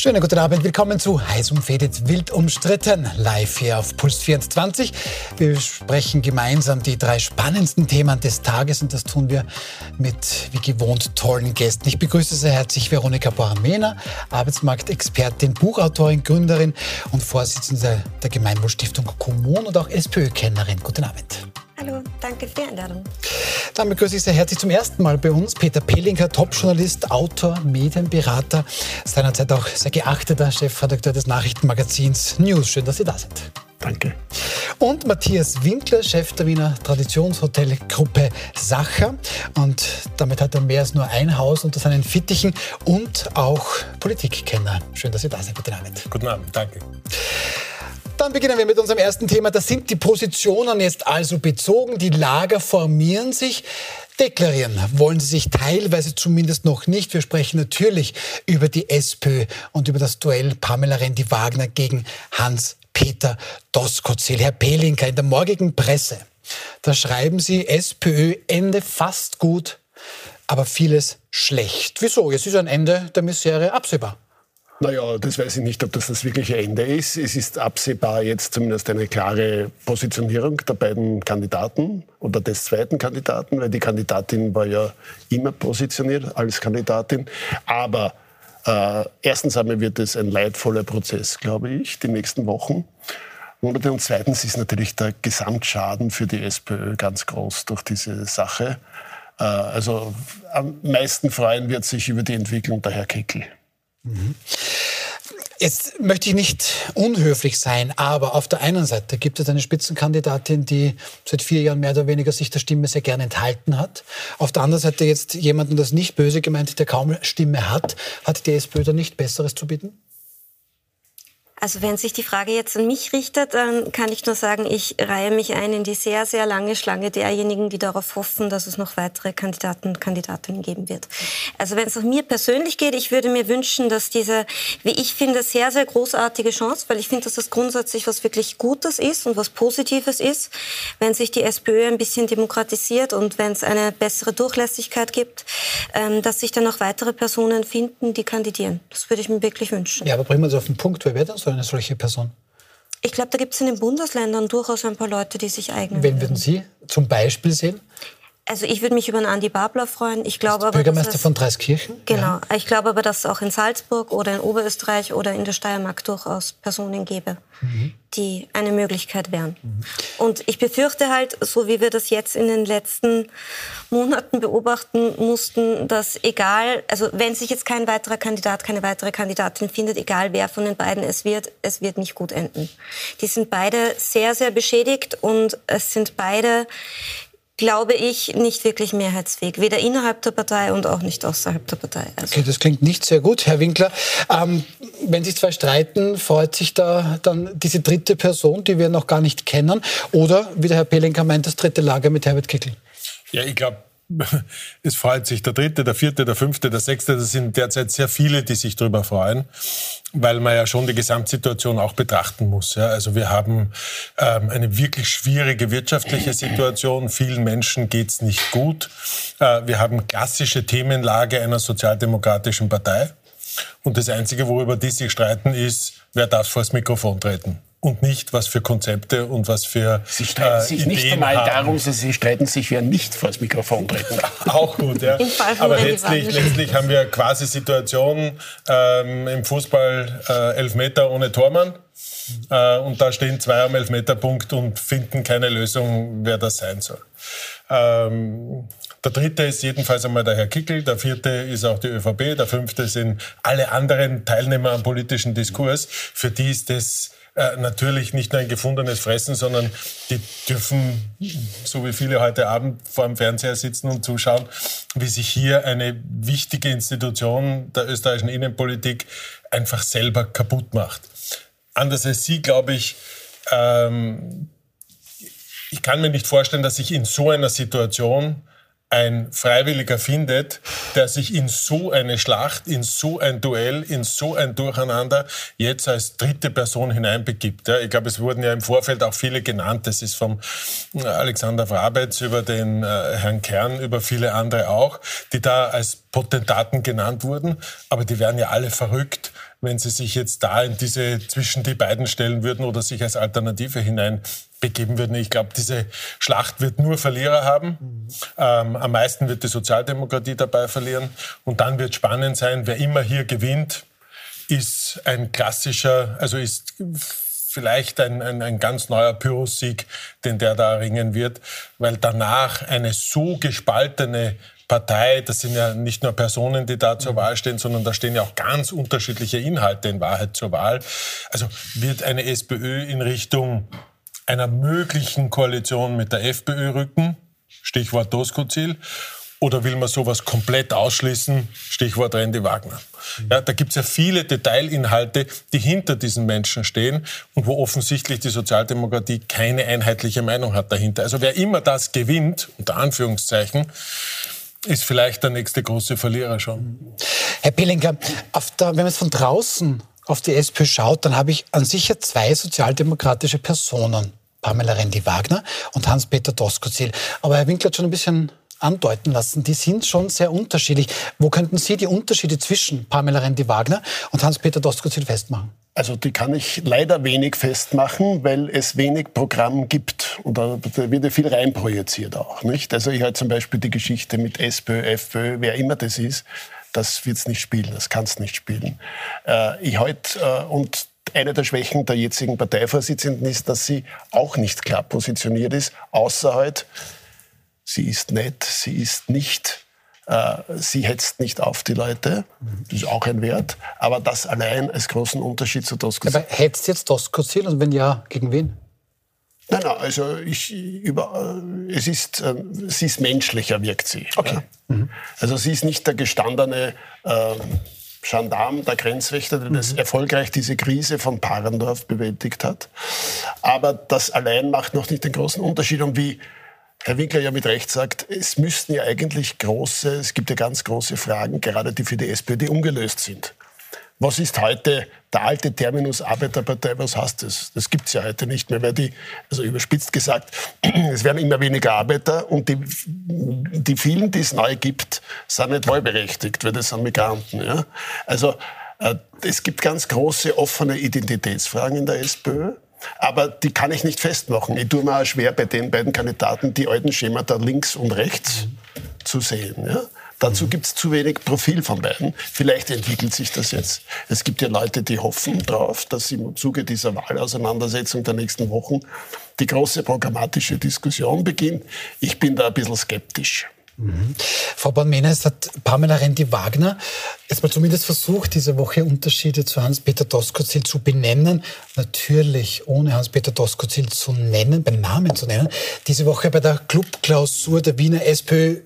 Schönen guten Abend, willkommen zu Heiß umfädet, wild umstritten, live hier auf Puls 24. Wir besprechen gemeinsam die drei spannendsten Themen des Tages und das tun wir mit wie gewohnt tollen Gästen. Ich begrüße sehr herzlich Veronika Boran-Mehner, Arbeitsmarktexpertin, Buchautorin, Gründerin und Vorsitzende der Gemeinwohlstiftung Kommun und auch SPÖ-Kennerin. Guten Abend. Hallo, danke für die Einladung. Dann begrüße ich sehr herzlich zum ersten Mal bei uns Peter Pelinker, Topjournalist, Autor, Medienberater, seinerzeit auch sehr geachteter Chefredakteur des Nachrichtenmagazins News. Schön, dass Sie da sind. Danke. Und Matthias Winkler, Chef der Wiener Traditionshotelgruppe Sacher. Und damit hat er mehr als nur ein Haus unter seinen Fittichen und auch Politikkenner. Schön, dass Sie da sind. Guten Abend. Guten Abend, danke. Dann beginnen wir mit unserem ersten Thema. Da sind die Positionen jetzt also bezogen. Die Lager formieren sich. Deklarieren wollen sie sich teilweise zumindest noch nicht. Wir sprechen natürlich über die SPÖ und über das Duell Pamela Rendi-Wagner gegen Hans-Peter Doskozil. Herr Pelinka, in der morgigen Presse, da schreiben Sie, SPÖ Ende fast gut, aber vieles schlecht. Wieso? Jetzt ist ein Ende der Misere absehbar. Naja, das weiß ich nicht, ob das das wirkliche Ende ist. Es ist absehbar jetzt zumindest eine klare Positionierung der beiden Kandidaten oder des zweiten Kandidaten, weil die Kandidatin war ja immer positioniert als Kandidatin. Aber äh, erstens einmal wird es ein leidvoller Prozess, glaube ich, die nächsten Wochen. Monate. Und zweitens ist natürlich der Gesamtschaden für die SPÖ ganz groß durch diese Sache. Äh, also am meisten freuen wird sich über die Entwicklung der Herr Kickel. Jetzt möchte ich nicht unhöflich sein, aber auf der einen Seite gibt es eine Spitzenkandidatin, die seit vier Jahren mehr oder weniger sich der Stimme sehr gerne enthalten hat. Auf der anderen Seite jetzt jemanden, das nicht böse gemeint, der kaum Stimme hat. Hat die SPÖ da nicht Besseres zu bieten? Also wenn sich die Frage jetzt an mich richtet, dann kann ich nur sagen, ich reihe mich ein in die sehr, sehr lange Schlange derjenigen, die darauf hoffen, dass es noch weitere Kandidaten und Kandidatinnen geben wird. Also wenn es nach mir persönlich geht, ich würde mir wünschen, dass diese, wie ich finde, sehr, sehr großartige Chance, weil ich finde, dass das grundsätzlich was wirklich Gutes ist und was Positives ist, wenn sich die SPÖ ein bisschen demokratisiert und wenn es eine bessere Durchlässigkeit gibt, ähm, dass sich dann noch weitere Personen finden, die kandidieren. Das würde ich mir wirklich wünschen. Ja, aber bringen wir uns auf den Punkt, wer wäre das? So eine solche Person? Ich glaube, da gibt es in den Bundesländern durchaus ein paar Leute, die sich eignen. Wen würden Sie zum Beispiel sehen? Also ich würde mich über einen Andi Babler freuen. Ich glaube aber, Bürgermeister es, von Dreiskirchen? Genau. Ja. Ich glaube aber, dass es auch in Salzburg oder in Oberösterreich oder in der Steiermark durchaus Personen gäbe, mhm. die eine Möglichkeit wären. Mhm. Und ich befürchte halt, so wie wir das jetzt in den letzten Monaten beobachten mussten, dass egal, also wenn sich jetzt kein weiterer Kandidat, keine weitere Kandidatin findet, egal wer von den beiden es wird, es wird nicht gut enden. Die sind beide sehr, sehr beschädigt und es sind beide glaube ich, nicht wirklich mehrheitsfähig. Weder innerhalb der Partei und auch nicht außerhalb der Partei. Also okay, das klingt nicht sehr gut, Herr Winkler. Ähm, wenn sich zwei streiten, freut sich da dann diese dritte Person, die wir noch gar nicht kennen? Oder, wie der Herr Pelinka meint, das dritte Lager mit Herbert Kickel? Ja, ich glaube, es freut sich der dritte, der vierte, der fünfte, der sechste. Das sind derzeit sehr viele, die sich darüber freuen, weil man ja schon die Gesamtsituation auch betrachten muss. Ja. Also wir haben ähm, eine wirklich schwierige wirtschaftliche Situation. Vielen Menschen geht's nicht gut. Äh, wir haben klassische Themenlage einer sozialdemokratischen Partei. Und das Einzige, worüber die sich streiten, ist, wer darf vor das Mikrofon treten und nicht, was für Konzepte und was für Sie streiten äh, sich Ideen nicht einmal haben. darum, sondern Sie streiten sich, wer nicht vor das Mikrofon treten Auch gut, ja. Aber letztlich, letztlich haben wir quasi Situation ähm, im Fußball äh, Elfmeter ohne Tormann. Äh, und da stehen zwei am Elfmeterpunkt und finden keine Lösung, wer das sein soll. Ähm, der dritte ist jedenfalls einmal der Herr Kickel, der vierte ist auch die ÖVP, der fünfte sind alle anderen Teilnehmer am politischen Diskurs. Für die ist das äh, natürlich nicht nur ein gefundenes Fressen, sondern die dürfen, so wie viele heute Abend vor dem Fernseher sitzen und zuschauen, wie sich hier eine wichtige Institution der österreichischen Innenpolitik einfach selber kaputt macht. Anders als Sie, glaube ich, ähm, ich kann mir nicht vorstellen, dass sich in so einer Situation ein Freiwilliger findet, der sich in so eine Schlacht, in so ein Duell, in so ein Durcheinander jetzt als dritte Person hineinbegibt. Ja, ich glaube, es wurden ja im Vorfeld auch viele genannt. Das ist vom Alexander Wrabetz über den äh, Herrn Kern, über viele andere auch, die da als Potentaten genannt wurden, aber die wären ja alle verrückt, wenn sie sich jetzt da in diese zwischen die beiden stellen würden oder sich als Alternative hinein begeben würden. Ich glaube, diese Schlacht wird nur Verlierer haben. Mhm. Ähm, am meisten wird die Sozialdemokratie dabei verlieren. Und dann wird spannend sein, wer immer hier gewinnt, ist ein klassischer, also ist vielleicht ein, ein, ein ganz neuer Pyrrhus-Sieg, den der da erringen wird, weil danach eine so gespaltene Partei, das sind ja nicht nur Personen, die da zur Wahl stehen, sondern da stehen ja auch ganz unterschiedliche Inhalte in Wahrheit zur Wahl. Also wird eine SPÖ in Richtung einer möglichen Koalition mit der FPÖ rücken, Stichwort Doskozil, oder will man sowas komplett ausschließen, Stichwort Randy Wagner. Ja, da gibt es ja viele Detailinhalte, die hinter diesen Menschen stehen und wo offensichtlich die Sozialdemokratie keine einheitliche Meinung hat dahinter. Also wer immer das gewinnt, unter Anführungszeichen, ist vielleicht der nächste große Verlierer schon. Herr Pillinger, der, wenn man jetzt von draußen auf die SPÖ schaut, dann habe ich an sich ja zwei sozialdemokratische Personen. Pamela Rendi-Wagner und Hans-Peter Doskozil. Aber Herr Winkler hat schon ein bisschen andeuten lassen, die sind schon sehr unterschiedlich. Wo könnten Sie die Unterschiede zwischen Pamela Rendi-Wagner und Hans-Peter Doskozil festmachen? Also die kann ich leider wenig festmachen, weil es wenig Programm gibt. Und da, wird ja viel reinprojiziert auch. Nicht? Also ich halte zum Beispiel die Geschichte mit SPÖ, FPÖ, wer immer das ist, das wird es nicht spielen, das kann es nicht spielen. Äh, ich halte, äh, und eine der Schwächen der jetzigen Parteivorsitzenden ist, dass sie auch nicht klar positioniert ist, außer halt, sie ist nett, sie ist nicht äh, sie hetzt nicht auf die Leute. Das ist auch ein Wert. Aber das allein als großen Unterschied zu Doskozil. Aber hetzt jetzt Doskozil und wenn ja, gegen wen? Nein, nein, also ich, über, äh, es ist, äh, sie ist menschlicher, wirkt sie. Okay. Ja. Mhm. Also sie ist nicht der gestandene äh, Gendarm, der Grenzwächter, der mhm. das erfolgreich diese Krise von Parendorf bewältigt hat. Aber das allein macht noch nicht den großen Unterschied. Und wie Herr Winkler ja mit Recht sagt, es müssten ja eigentlich große, es gibt ja ganz große Fragen, gerade die für die SPD ungelöst sind. Was ist heute der alte Terminus Arbeiterpartei? Was heißt das? Das gibt es ja heute nicht mehr, weil die, also überspitzt gesagt, es werden immer weniger Arbeiter und die, die vielen, die es neu gibt, sind nicht wahlberechtigt, weil das sind Migranten. Ja? Also äh, es gibt ganz große offene Identitätsfragen in der SPÖ. Aber die kann ich nicht festmachen. Ich tue mir auch schwer, bei den beiden Kandidaten die alten Schemata links und rechts zu sehen. Ja? Dazu gibt es zu wenig Profil von beiden. Vielleicht entwickelt sich das jetzt. Es gibt ja Leute, die hoffen darauf, dass im Zuge dieser Wahlauseinandersetzung der nächsten Wochen die große programmatische Diskussion beginnt. Ich bin da ein bisschen skeptisch. Mhm. Frau es hat Pamela Rendi-Wagner jetzt mal zumindest versucht, diese Woche Unterschiede zu Hans-Peter Doskozil zu benennen. Natürlich ohne Hans-Peter Doskozil zu nennen, beim Namen zu nennen. Diese Woche bei der Clubklausur der Wiener SPÖ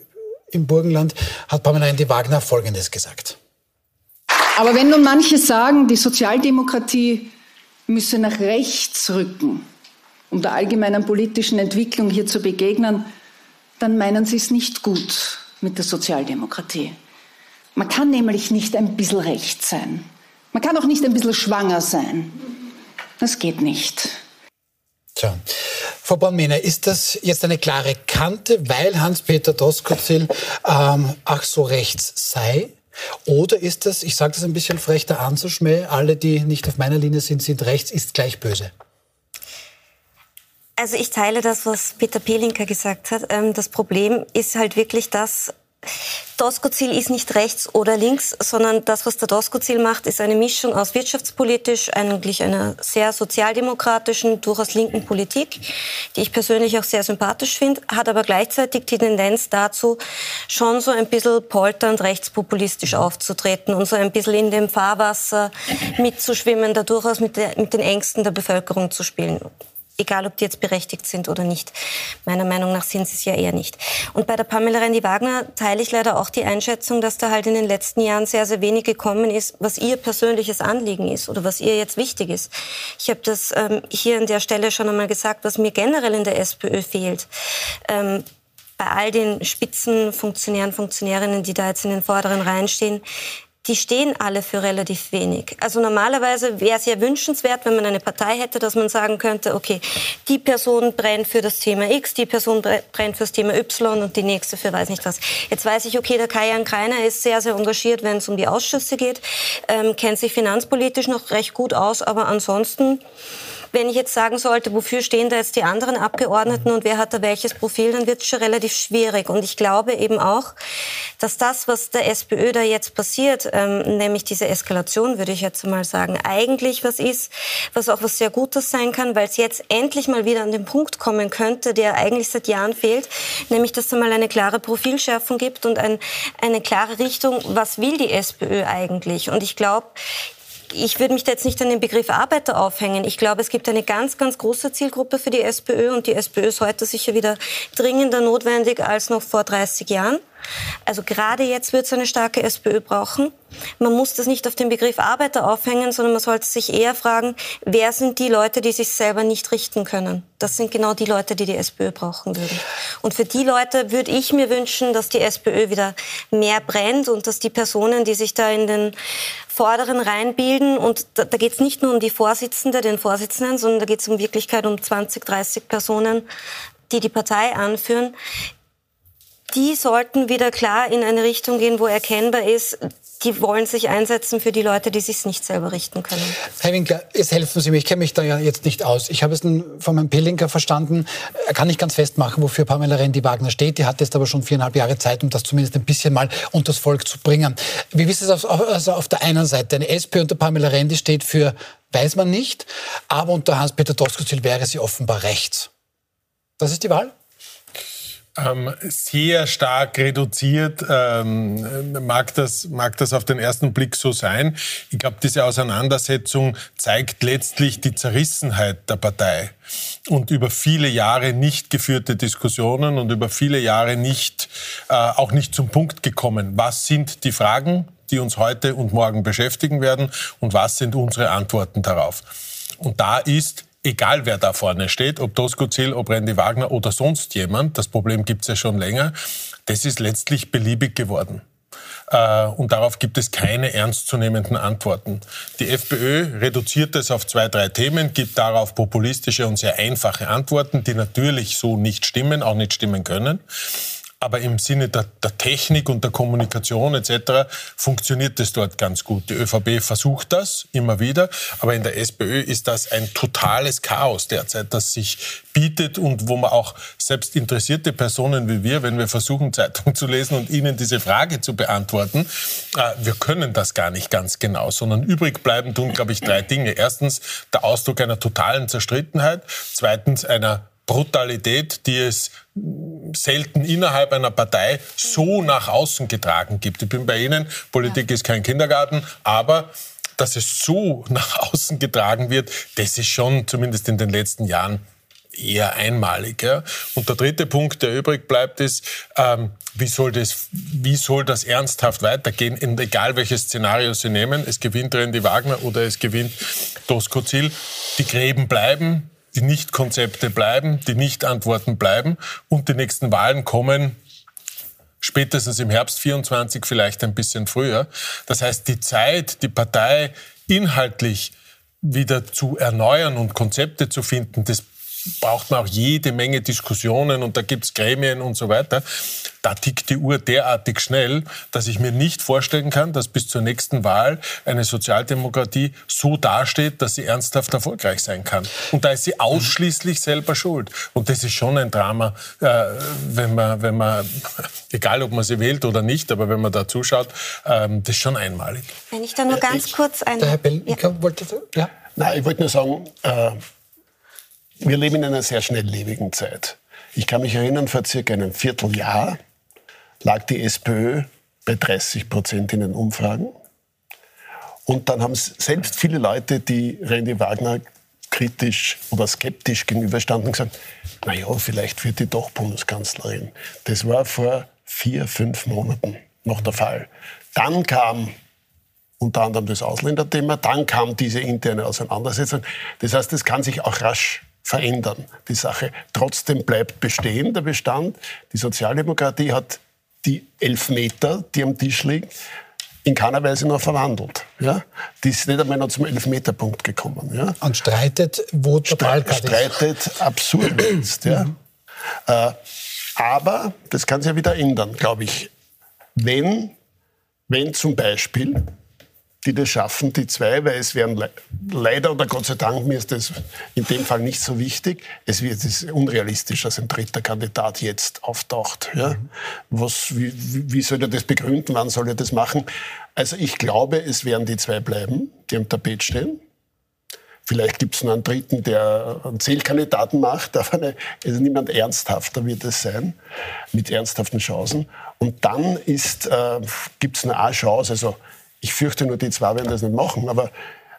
im Burgenland hat Pamela Rendi-Wagner Folgendes gesagt. Aber wenn nun manche sagen, die Sozialdemokratie müsse nach rechts rücken, um der allgemeinen politischen Entwicklung hier zu begegnen, dann meinen Sie es nicht gut mit der Sozialdemokratie. Man kann nämlich nicht ein bisschen recht sein. Man kann auch nicht ein bisschen schwanger sein. Das geht nicht. Tja. Frau Bornmehner, ist das jetzt eine klare Kante, weil Hans-Peter Doskozil ähm, ach so rechts sei? Oder ist das, ich sage das ein bisschen frech, der Anzuschmäh, alle, die nicht auf meiner Linie sind, sind rechts, ist gleich böse? Also ich teile das, was Peter Pelinka gesagt hat. Ähm, das Problem ist halt wirklich das, Doskozil ist nicht rechts oder links, sondern das, was der Doskozil macht, ist eine Mischung aus wirtschaftspolitisch, eigentlich einer sehr sozialdemokratischen, durchaus linken Politik, die ich persönlich auch sehr sympathisch finde, hat aber gleichzeitig die Tendenz dazu, schon so ein bisschen polternd rechtspopulistisch aufzutreten und so ein bisschen in dem Fahrwasser mitzuschwimmen, da durchaus mit, der, mit den Ängsten der Bevölkerung zu spielen egal ob die jetzt berechtigt sind oder nicht. Meiner Meinung nach sind sie es ja eher nicht. Und bei der Pamela Rendi-Wagner teile ich leider auch die Einschätzung, dass da halt in den letzten Jahren sehr, sehr wenig gekommen ist, was ihr persönliches Anliegen ist oder was ihr jetzt wichtig ist. Ich habe das ähm, hier an der Stelle schon einmal gesagt, was mir generell in der SPÖ fehlt. Ähm, bei all den Spitzenfunktionären, Funktionärinnen, die da jetzt in den vorderen Reihen stehen, die stehen alle für relativ wenig. Also normalerweise wäre es ja wünschenswert, wenn man eine Partei hätte, dass man sagen könnte, okay, die Person brennt für das Thema X, die Person brennt für das Thema Y und die nächste für weiß nicht was. Jetzt weiß ich, okay, der Kajan Kreiner ist sehr, sehr engagiert, wenn es um die Ausschüsse geht, ähm, kennt sich finanzpolitisch noch recht gut aus, aber ansonsten wenn ich jetzt sagen sollte, wofür stehen da jetzt die anderen Abgeordneten und wer hat da welches Profil, dann wird es schon relativ schwierig. Und ich glaube eben auch, dass das, was der SPÖ da jetzt passiert, ähm, nämlich diese Eskalation, würde ich jetzt mal sagen, eigentlich was ist, was auch was sehr Gutes sein kann, weil es jetzt endlich mal wieder an den Punkt kommen könnte, der eigentlich seit Jahren fehlt, nämlich dass es mal eine klare Profilschärfung gibt und ein, eine klare Richtung, was will die SPÖ eigentlich. Und ich glaube, ich würde mich da jetzt nicht an den Begriff Arbeiter aufhängen. Ich glaube, es gibt eine ganz, ganz große Zielgruppe für die SPÖ und die SPÖ ist heute sicher wieder dringender notwendig als noch vor 30 Jahren. Also gerade jetzt wird es eine starke SPÖ brauchen. Man muss das nicht auf den Begriff Arbeiter aufhängen, sondern man sollte sich eher fragen, wer sind die Leute, die sich selber nicht richten können. Das sind genau die Leute, die die SPÖ brauchen würden. Und für die Leute würde ich mir wünschen, dass die SPÖ wieder mehr brennt und dass die Personen, die sich da in den vorderen Reihen bilden, und da, da geht es nicht nur um die Vorsitzende, den Vorsitzenden, sondern da geht es in Wirklichkeit um 20, 30 Personen, die die Partei anführen, die sollten wieder klar in eine Richtung gehen, wo erkennbar ist, die wollen sich einsetzen für die Leute, die sich nicht selber richten können. Herr Winkler, jetzt helfen Sie mir. Ich kenne mich da ja jetzt nicht aus. Ich habe es von meinem Pelinker verstanden. Er kann nicht ganz festmachen, wofür Pamela Rendi-Wagner steht. Die hat jetzt aber schon viereinhalb Jahre Zeit, um das zumindest ein bisschen mal unters Volk zu bringen. Wie ist es auf, also auf der einen Seite? Eine SP unter Pamela Rendi steht für, weiß man nicht, aber unter Hans-Peter Doskozil wäre sie offenbar rechts. Das ist die Wahl? Ähm, sehr stark reduziert, ähm, mag, das, mag das auf den ersten Blick so sein. Ich glaube, diese Auseinandersetzung zeigt letztlich die Zerrissenheit der Partei und über viele Jahre nicht geführte Diskussionen und über viele Jahre nicht, äh, auch nicht zum Punkt gekommen. Was sind die Fragen, die uns heute und morgen beschäftigen werden und was sind unsere Antworten darauf? Und da ist egal wer da vorne steht, ob Doskozil, ob Randy Wagner oder sonst jemand, das Problem gibt es ja schon länger, das ist letztlich beliebig geworden. Äh, und darauf gibt es keine ernstzunehmenden Antworten. Die FPÖ reduziert es auf zwei, drei Themen, gibt darauf populistische und sehr einfache Antworten, die natürlich so nicht stimmen, auch nicht stimmen können. Aber im Sinne der, der, Technik und der Kommunikation etc. funktioniert das dort ganz gut. Die ÖVP versucht das immer wieder, aber in der SPÖ ist das ein totales Chaos derzeit, das sich bietet und wo man auch selbst interessierte Personen wie wir, wenn wir versuchen, Zeitung zu lesen und ihnen diese Frage zu beantworten, äh, wir können das gar nicht ganz genau, sondern übrig bleiben tun, glaube ich, drei Dinge. Erstens der Ausdruck einer totalen Zerstrittenheit, zweitens einer Brutalität, die es selten innerhalb einer Partei so nach außen getragen gibt. Ich bin bei Ihnen, Politik ist kein Kindergarten, aber dass es so nach außen getragen wird, das ist schon zumindest in den letzten Jahren eher einmalig. Ja. Und der dritte Punkt, der übrig bleibt, ist, ähm, wie, soll das, wie soll das ernsthaft weitergehen, in, egal welches Szenario Sie nehmen. Es gewinnt Randy Wagner oder es gewinnt Dosko Ziel. Die Gräben bleiben, die Nicht-Konzepte bleiben, die Nicht-Antworten bleiben und die nächsten Wahlen kommen spätestens im Herbst 24, vielleicht ein bisschen früher. Das heißt, die Zeit, die Partei inhaltlich wieder zu erneuern und Konzepte zu finden, das braucht man auch jede Menge Diskussionen und da gibt's Gremien und so weiter. Da tickt die Uhr derartig schnell, dass ich mir nicht vorstellen kann, dass bis zur nächsten Wahl eine Sozialdemokratie so dasteht, dass sie ernsthaft erfolgreich sein kann. Und da ist sie ausschließlich selber schuld. Und das ist schon ein Drama, äh, wenn man, wenn man, egal ob man sie wählt oder nicht, aber wenn man da zuschaut, ähm, das ist schon einmalig. Wenn ich da nur ganz ich, kurz ein... Der Herr Bellenker ja. wollte... Ja. Nein, ich wollte nur sagen, äh, wir leben in einer sehr schnelllebigen Zeit. Ich kann mich erinnern, vor circa einem Vierteljahr lag die SPÖ bei 30 Prozent in den Umfragen. Und dann haben selbst viele Leute, die Randy Wagner kritisch oder skeptisch gegenüberstanden, gesagt, na ja, vielleicht wird die doch Bundeskanzlerin. Das war vor vier, fünf Monaten noch der Fall. Dann kam unter anderem das Ausländerthema, dann kam diese interne Auseinandersetzung. Das heißt, es kann sich auch rasch verändern, die Sache. Trotzdem bleibt bestehen der Bestand. Die Sozialdemokratie hat die Elfmeter, die am Tisch liegen, in keiner Weise noch verwandelt. Ja? Die ist nicht einmal noch zum Elfmeterpunkt gekommen. Ja? Und streitet, wo total Streitet absurd jetzt. Ja? Mhm. Äh, aber das kann sich ja wieder ändern, glaube ich. Wenn, wenn zum Beispiel die das schaffen, die zwei, weil es werden le leider oder Gott sei Dank, mir ist das in dem Fall nicht so wichtig, es wird es unrealistisch, dass ein dritter Kandidat jetzt auftaucht. Ja? Was, wie, wie soll er das begründen, wann soll er das machen? Also ich glaube, es werden die zwei bleiben, die am Tapet stehen. Vielleicht gibt es noch einen dritten, der einen Zählkandidaten macht, aber eine, also niemand ernsthafter wird es sein, mit ernsthaften Chancen. Und dann äh, gibt es eine A-Chance, also ich fürchte nur, die zwei werden das nicht machen. Aber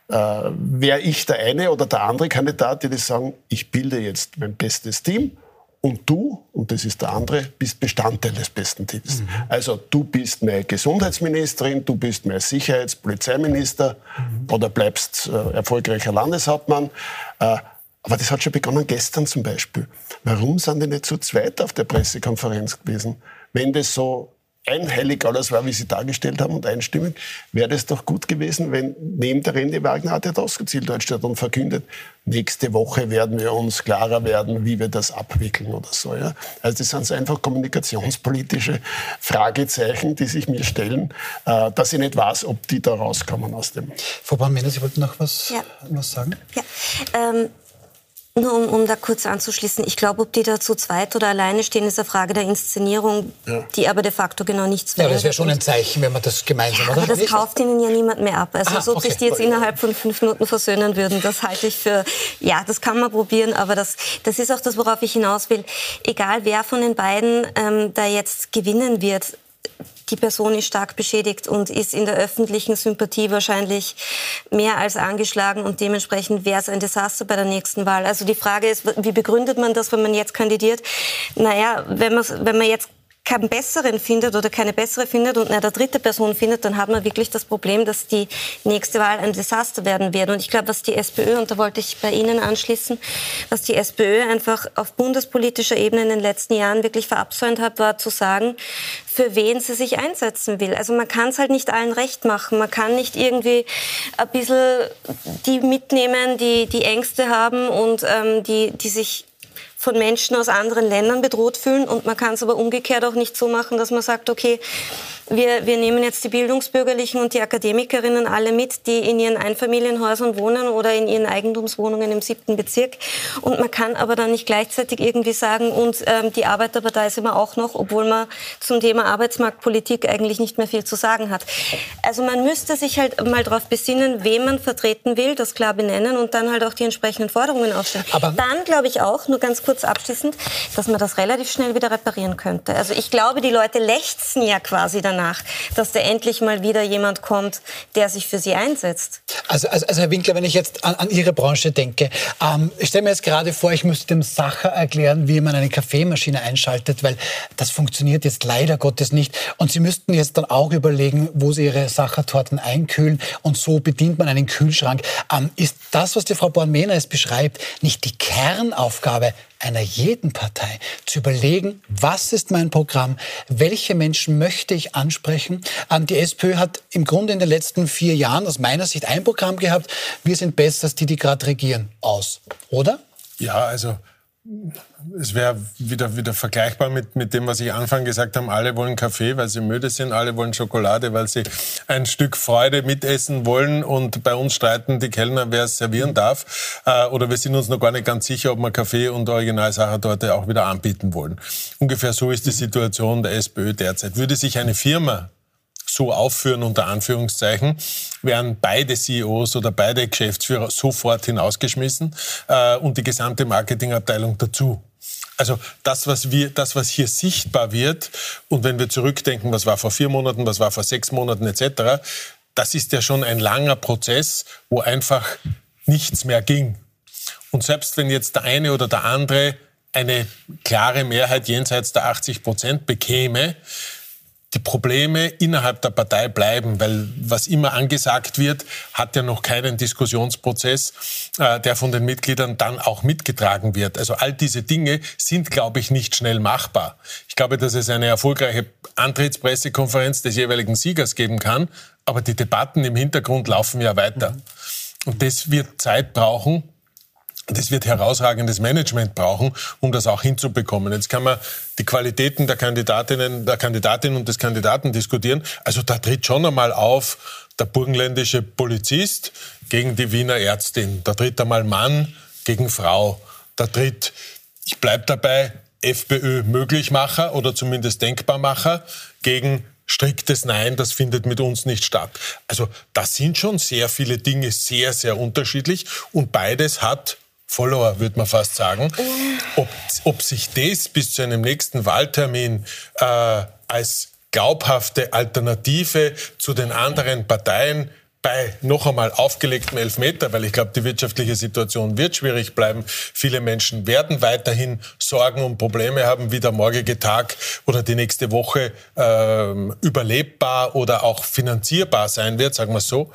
äh, wäre ich der eine oder der andere Kandidat, die das sagen, ich bilde jetzt mein bestes Team und du, und das ist der andere, bist Bestandteil des besten Teams. Mhm. Also du bist meine Gesundheitsministerin, du bist mein Sicherheits-, Polizeiminister mhm. oder bleibst äh, erfolgreicher Landeshauptmann. Äh, aber das hat schon begonnen gestern zum Beispiel. Warum sind die nicht zu zweit auf der Pressekonferenz gewesen? Wenn das so einhellig alles war, wie Sie dargestellt haben und einstimmig, wäre das doch gut gewesen, wenn neben der Rente Wagner hat er ausgezielt Deutschland und verkündet, nächste Woche werden wir uns klarer werden, wie wir das abwickeln oder so. Ja? Also das sind so einfach kommunikationspolitische Fragezeichen, die sich mir stellen, äh, dass ich nicht weiß, ob die da rauskommen aus dem. Frau Baumänner, Sie wollten noch was, ja. was sagen? Ja. Ähm nur um, um da kurz anzuschließen, ich glaube, ob die da zu zweit oder alleine stehen, ist eine Frage der Inszenierung, ja. die aber de facto genau nichts wäre. Ja, das wäre schon ein Zeichen, wenn man das gemeinsam, ja, oder? Aber das Nicht? kauft ihnen ja niemand mehr ab. Also, als ob okay. sich die jetzt innerhalb von fünf Minuten versöhnen würden, das halte ich für, ja, das kann man probieren, aber das, das ist auch das, worauf ich hinaus will. Egal, wer von den beiden ähm, da jetzt gewinnen wird, die Person ist stark beschädigt und ist in der öffentlichen Sympathie wahrscheinlich mehr als angeschlagen und dementsprechend wäre es ein Desaster bei der nächsten Wahl. Also die Frage ist, wie begründet man das, wenn man jetzt kandidiert? Naja, wenn man, wenn man jetzt keinen besseren findet oder keine bessere findet und eine dritte Person findet, dann hat man wirklich das Problem, dass die nächste Wahl ein Desaster werden wird. Und ich glaube, was die SPÖ, und da wollte ich bei Ihnen anschließen, was die SPÖ einfach auf bundespolitischer Ebene in den letzten Jahren wirklich verabsäumt hat, war zu sagen, für wen sie sich einsetzen will. Also man kann es halt nicht allen recht machen. Man kann nicht irgendwie ein bisschen die mitnehmen, die, die Ängste haben und ähm, die, die sich von Menschen aus anderen Ländern bedroht fühlen. Und man kann es aber umgekehrt auch nicht so machen, dass man sagt, okay, wir, wir nehmen jetzt die Bildungsbürgerlichen und die Akademikerinnen alle mit, die in ihren Einfamilienhäusern wohnen oder in ihren Eigentumswohnungen im siebten Bezirk. Und man kann aber dann nicht gleichzeitig irgendwie sagen, und ähm, die Arbeiterpartei ist immer auch noch, obwohl man zum Thema Arbeitsmarktpolitik eigentlich nicht mehr viel zu sagen hat. Also man müsste sich halt mal darauf besinnen, wen man vertreten will, das klar benennen und dann halt auch die entsprechenden Forderungen aufstellen. Aber dann glaube ich auch, nur ganz kurz abschließend, dass man das relativ schnell wieder reparieren könnte. Also ich glaube, die Leute lechzen ja quasi dann danach, dass da endlich mal wieder jemand kommt, der sich für sie einsetzt. Also, also, also Herr Winkler, wenn ich jetzt an, an Ihre Branche denke, ähm, ich stelle mir jetzt gerade vor, ich müsste dem Sacher erklären, wie man eine Kaffeemaschine einschaltet, weil das funktioniert jetzt leider Gottes nicht. Und Sie müssten jetzt dann auch überlegen, wo Sie Ihre Sachertorten einkühlen und so bedient man einen Kühlschrank. Ähm, ist das, was die Frau Born-Mehner es beschreibt, nicht die Kernaufgabe einer jeden Partei zu überlegen, was ist mein Programm, welche Menschen möchte ich ansprechen. Die SPÖ hat im Grunde in den letzten vier Jahren aus meiner Sicht ein Programm gehabt, wir sind besser als die, die gerade regieren, aus, oder? Ja, also es wäre wieder, wieder vergleichbar mit, mit dem, was ich Anfang gesagt habe. Alle wollen Kaffee, weil sie müde sind. Alle wollen Schokolade, weil sie ein Stück Freude mitessen wollen. Und bei uns streiten die Kellner, wer es servieren darf. Äh, oder wir sind uns noch gar nicht ganz sicher, ob wir Kaffee und Originalsachertorte auch wieder anbieten wollen. Ungefähr so ist die Situation der SPÖ derzeit. Würde sich eine Firma so aufführen, unter Anführungszeichen, werden beide CEOs oder beide Geschäftsführer sofort hinausgeschmissen äh, und die gesamte Marketingabteilung dazu. Also das, was wir, das, was hier sichtbar wird, und wenn wir zurückdenken, was war vor vier Monaten, was war vor sechs Monaten etc., das ist ja schon ein langer Prozess, wo einfach nichts mehr ging. Und selbst wenn jetzt der eine oder der andere eine klare Mehrheit jenseits der 80 Prozent bekäme, die Probleme innerhalb der Partei bleiben, weil was immer angesagt wird, hat ja noch keinen Diskussionsprozess, äh, der von den Mitgliedern dann auch mitgetragen wird. Also all diese Dinge sind, glaube ich, nicht schnell machbar. Ich glaube, dass es eine erfolgreiche Antrittspressekonferenz des jeweiligen Siegers geben kann, aber die Debatten im Hintergrund laufen ja weiter. Mhm. Und das wird Zeit brauchen, das wird herausragendes Management brauchen, um das auch hinzubekommen. Jetzt kann man die Qualitäten der Kandidatinnen, der Kandidatin und des Kandidaten diskutieren. Also da tritt schon einmal auf der burgenländische Polizist gegen die Wiener Ärztin. Da tritt einmal Mann gegen Frau. Da tritt, ich bleib dabei, FPÖ-Möglichmacher oder zumindest Denkbarmacher gegen striktes Nein, das findet mit uns nicht statt. Also das sind schon sehr viele Dinge sehr, sehr unterschiedlich und beides hat Follower, würde man fast sagen. Ob, ob sich das bis zu einem nächsten Wahltermin äh, als glaubhafte Alternative zu den anderen Parteien bei noch einmal aufgelegtem Elfmeter, weil ich glaube, die wirtschaftliche Situation wird schwierig bleiben. Viele Menschen werden weiterhin Sorgen und Probleme haben, wie der morgige Tag oder die nächste Woche ähm, überlebbar oder auch finanzierbar sein wird, sagen wir so.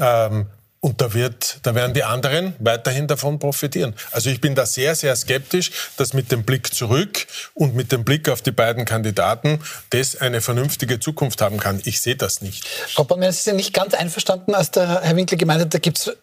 Ähm, und da, wird, da werden die anderen weiterhin davon profitieren. Also ich bin da sehr, sehr skeptisch, dass mit dem Blick zurück und mit dem Blick auf die beiden Kandidaten das eine vernünftige Zukunft haben kann. Ich sehe das nicht. Frau Bonner, Sie sind nicht ganz einverstanden, als der Herr Winkler gemeint hat, da gibt es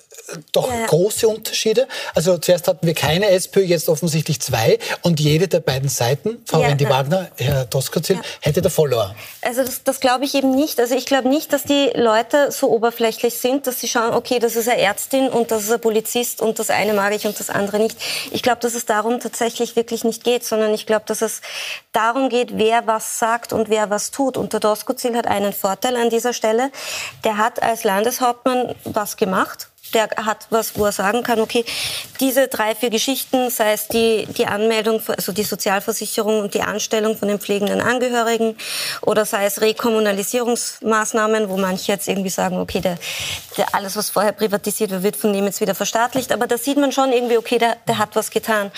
doch ja. große Unterschiede. Also zuerst hatten wir keine SPÖ, jetzt offensichtlich zwei. Und jede der beiden Seiten, Frau ja, Randy Wagner, Herr Doskozil, ja. hätte der Follower. Also das, das glaube ich eben nicht. Also ich glaube nicht, dass die Leute so oberflächlich sind, dass sie schauen, okay, das ist eine Ärztin und das ist ein Polizist und das eine mag ich und das andere nicht. Ich glaube, dass es darum tatsächlich wirklich nicht geht, sondern ich glaube, dass es darum geht, wer was sagt und wer was tut. Und der Doskozil hat einen Vorteil an dieser Stelle. Der hat als Landeshauptmann was gemacht der hat was, wo er sagen kann, okay, diese drei, vier Geschichten, sei es die, die Anmeldung, also die Sozialversicherung und die Anstellung von den pflegenden Angehörigen oder sei es Rekommunalisierungsmaßnahmen, wo manche jetzt irgendwie sagen, okay, der, der alles, was vorher privatisiert wird, wird von dem jetzt wieder verstaatlicht. Aber da sieht man schon irgendwie, okay, der, der hat was getan.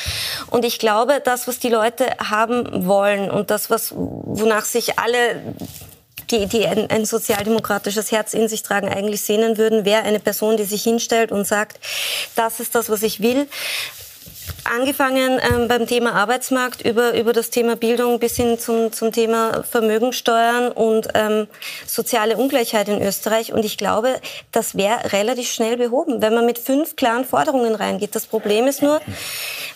Und ich glaube, das, was die Leute haben wollen und das, was, wonach sich alle die, die ein, ein sozialdemokratisches Herz in sich tragen, eigentlich sehnen würden, wäre eine Person, die sich hinstellt und sagt, das ist das, was ich will. Angefangen ähm, beim Thema Arbeitsmarkt über, über das Thema Bildung bis hin zum, zum Thema Vermögensteuern und ähm, soziale Ungleichheit in Österreich. Und ich glaube, das wäre relativ schnell behoben, wenn man mit fünf klaren Forderungen reingeht. Das Problem ist nur,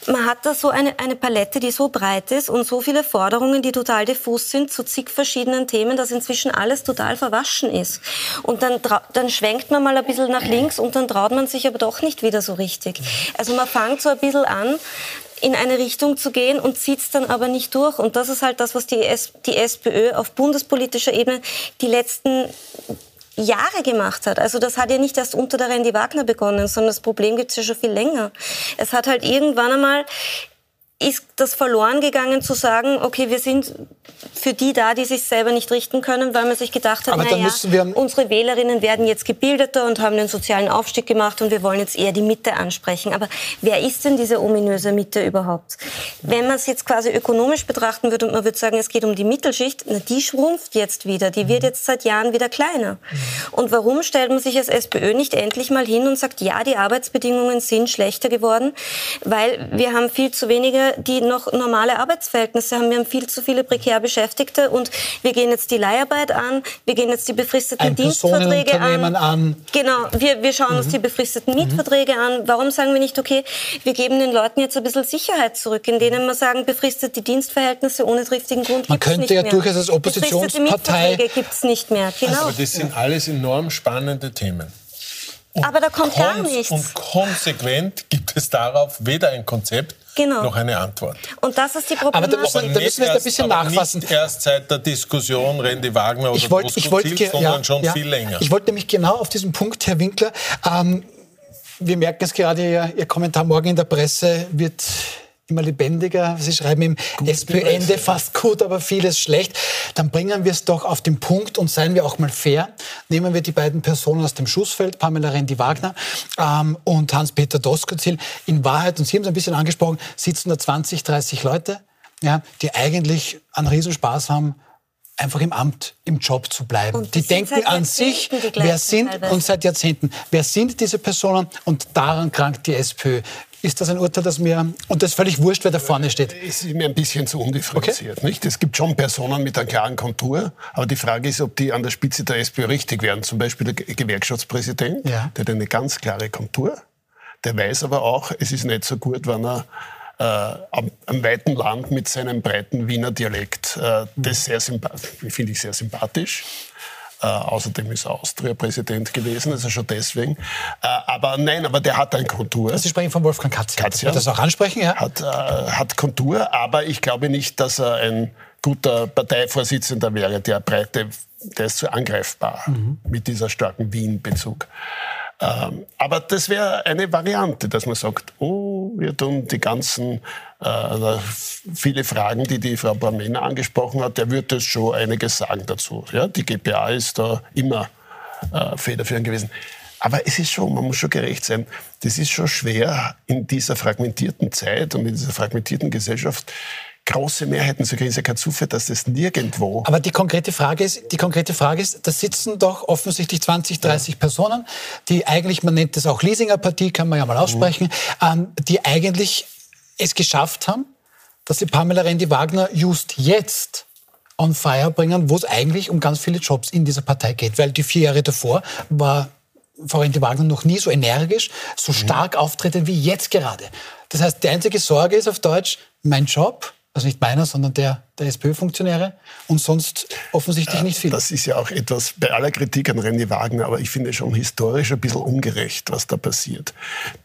man hat da so eine, eine Palette, die so breit ist und so viele Forderungen, die total diffus sind zu zig verschiedenen Themen, dass inzwischen alles total verwaschen ist. Und dann, dann schwenkt man mal ein bisschen nach links und dann traut man sich aber doch nicht wieder so richtig. Also man fängt so ein bisschen an, in eine Richtung zu gehen und zieht es dann aber nicht durch. Und das ist halt das, was die, S die SPÖ auf bundespolitischer Ebene die letzten Jahre gemacht hat. Also das hat ja nicht erst unter der Randy Wagner begonnen, sondern das Problem gibt es ja schon viel länger. Es hat halt irgendwann einmal ist das verloren gegangen zu sagen, okay, wir sind für die da, die sich selber nicht richten können, weil man sich gedacht hat, naja, unsere Wählerinnen werden jetzt gebildeter und haben den sozialen Aufstieg gemacht und wir wollen jetzt eher die Mitte ansprechen. Aber wer ist denn diese ominöse Mitte überhaupt? Wenn man es jetzt quasi ökonomisch betrachten würde und man würde sagen, es geht um die Mittelschicht, na, die schrumpft jetzt wieder, die wird jetzt seit Jahren wieder kleiner. Und warum stellt man sich als SPÖ nicht endlich mal hin und sagt, ja, die Arbeitsbedingungen sind schlechter geworden, weil wir haben viel zu wenige die noch normale Arbeitsverhältnisse haben. Wir haben viel zu viele prekär Beschäftigte und wir gehen jetzt die Leiharbeit an, wir gehen jetzt die befristeten Ein Dienstverträge an. an. Genau, wir, wir schauen mhm. uns die befristeten mhm. Mietverträge an. Warum sagen wir nicht, okay, wir geben den Leuten jetzt ein bisschen Sicherheit zurück, indem wir sagen, befristete Dienstverhältnisse ohne triftigen Grund Man könnte ja mehr. durchaus als Oppositionspartei... gibt es nicht mehr, genau. Aber das sind alles enorm spannende Themen. Und Aber da kommt gar nichts. Und konsequent gibt es darauf weder ein Konzept genau. noch eine Antwort. Und das ist die Problematik. Aber da müssen, da müssen wir jetzt ein bisschen nachfassen. Nicht erst seit der Diskussion Randy Wagner oder ich wollt, ich wollt, sondern ja, schon ja. viel länger. Ich wollte nämlich genau auf diesen Punkt, Herr Winkler, ähm, wir merken es gerade, Ihr, Ihr Kommentar morgen in der Presse wird immer lebendiger. Sie schreiben im SPÖ-Ende fast gut, aber vieles schlecht. Dann bringen wir es doch auf den Punkt und seien wir auch mal fair. Nehmen wir die beiden Personen aus dem Schussfeld, Pamela Rendi-Wagner ähm, und Hans-Peter Doskozil. In Wahrheit, und Sie haben es ein bisschen angesprochen, sitzen da 20, 30 Leute, ja, die eigentlich einen Riesenspaß haben, einfach im Amt, im Job zu bleiben. Die denken an sich, wer sind, teilweise. und seit Jahrzehnten, wer sind diese Personen und daran krankt die SPÖ. Ist das ein Urteil, das mir, und das ist völlig wurscht, wer da vorne steht? Es ist mir ein bisschen zu undifferenziert. Okay. Nicht? Es gibt schon Personen mit einer klaren Kontur, aber die Frage ist, ob die an der Spitze der SPÖ richtig werden. Zum Beispiel der Gewerkschaftspräsident, ja. der hat eine ganz klare Kontur. Der weiß aber auch, es ist nicht so gut, wenn er äh, am, am, weiten Land mit seinem breiten Wiener Dialekt. Äh, das sehr finde ich sehr sympathisch. Äh, außerdem ist er Austria-Präsident gewesen, also schon deswegen. Äh, aber nein, aber der hat ein Kontur. Sie sprechen von Wolfgang Katz. Katz ja. das auch ansprechen, ja? Hat, äh, hat Kontur, aber ich glaube nicht, dass er ein guter Parteivorsitzender wäre, der breite, der ist zu angreifbar mhm. mit dieser starken Wien-Bezug. Ähm, aber das wäre eine Variante, dass man sagt, oh, wir tun die ganzen, äh, viele Fragen, die die Frau Bramena angesprochen hat, der wird das schon einiges sagen dazu. Ja, die GPA ist da immer äh, federführend gewesen. Aber es ist schon, man muss schon gerecht sein, das ist schon schwer in dieser fragmentierten Zeit und in dieser fragmentierten Gesellschaft große Mehrheiten zu kriegen. Es ist ja kein Zufall, dass das nirgendwo. Aber die konkrete Frage ist, die konkrete Frage ist, da sitzen doch offensichtlich 20, 30 ja. Personen, die eigentlich, man nennt das auch Leasinger Partie, kann man ja mal aussprechen, mhm. ähm, die eigentlich es geschafft haben, dass die Pamela Rendi-Wagner just jetzt on fire bringen, wo es eigentlich um ganz viele Jobs in dieser Partei geht. Weil die vier Jahre davor war Frau Rendi-Wagner noch nie so energisch, so mhm. stark mhm. auftreten wie jetzt gerade. Das heißt, die einzige Sorge ist auf Deutsch, mein Job, also nicht meiner, sondern der, der SPÖ-Funktionäre und sonst offensichtlich nicht viel. Das ist ja auch etwas, bei aller Kritik an René Wagner, aber ich finde schon historisch ein bisschen ungerecht, was da passiert.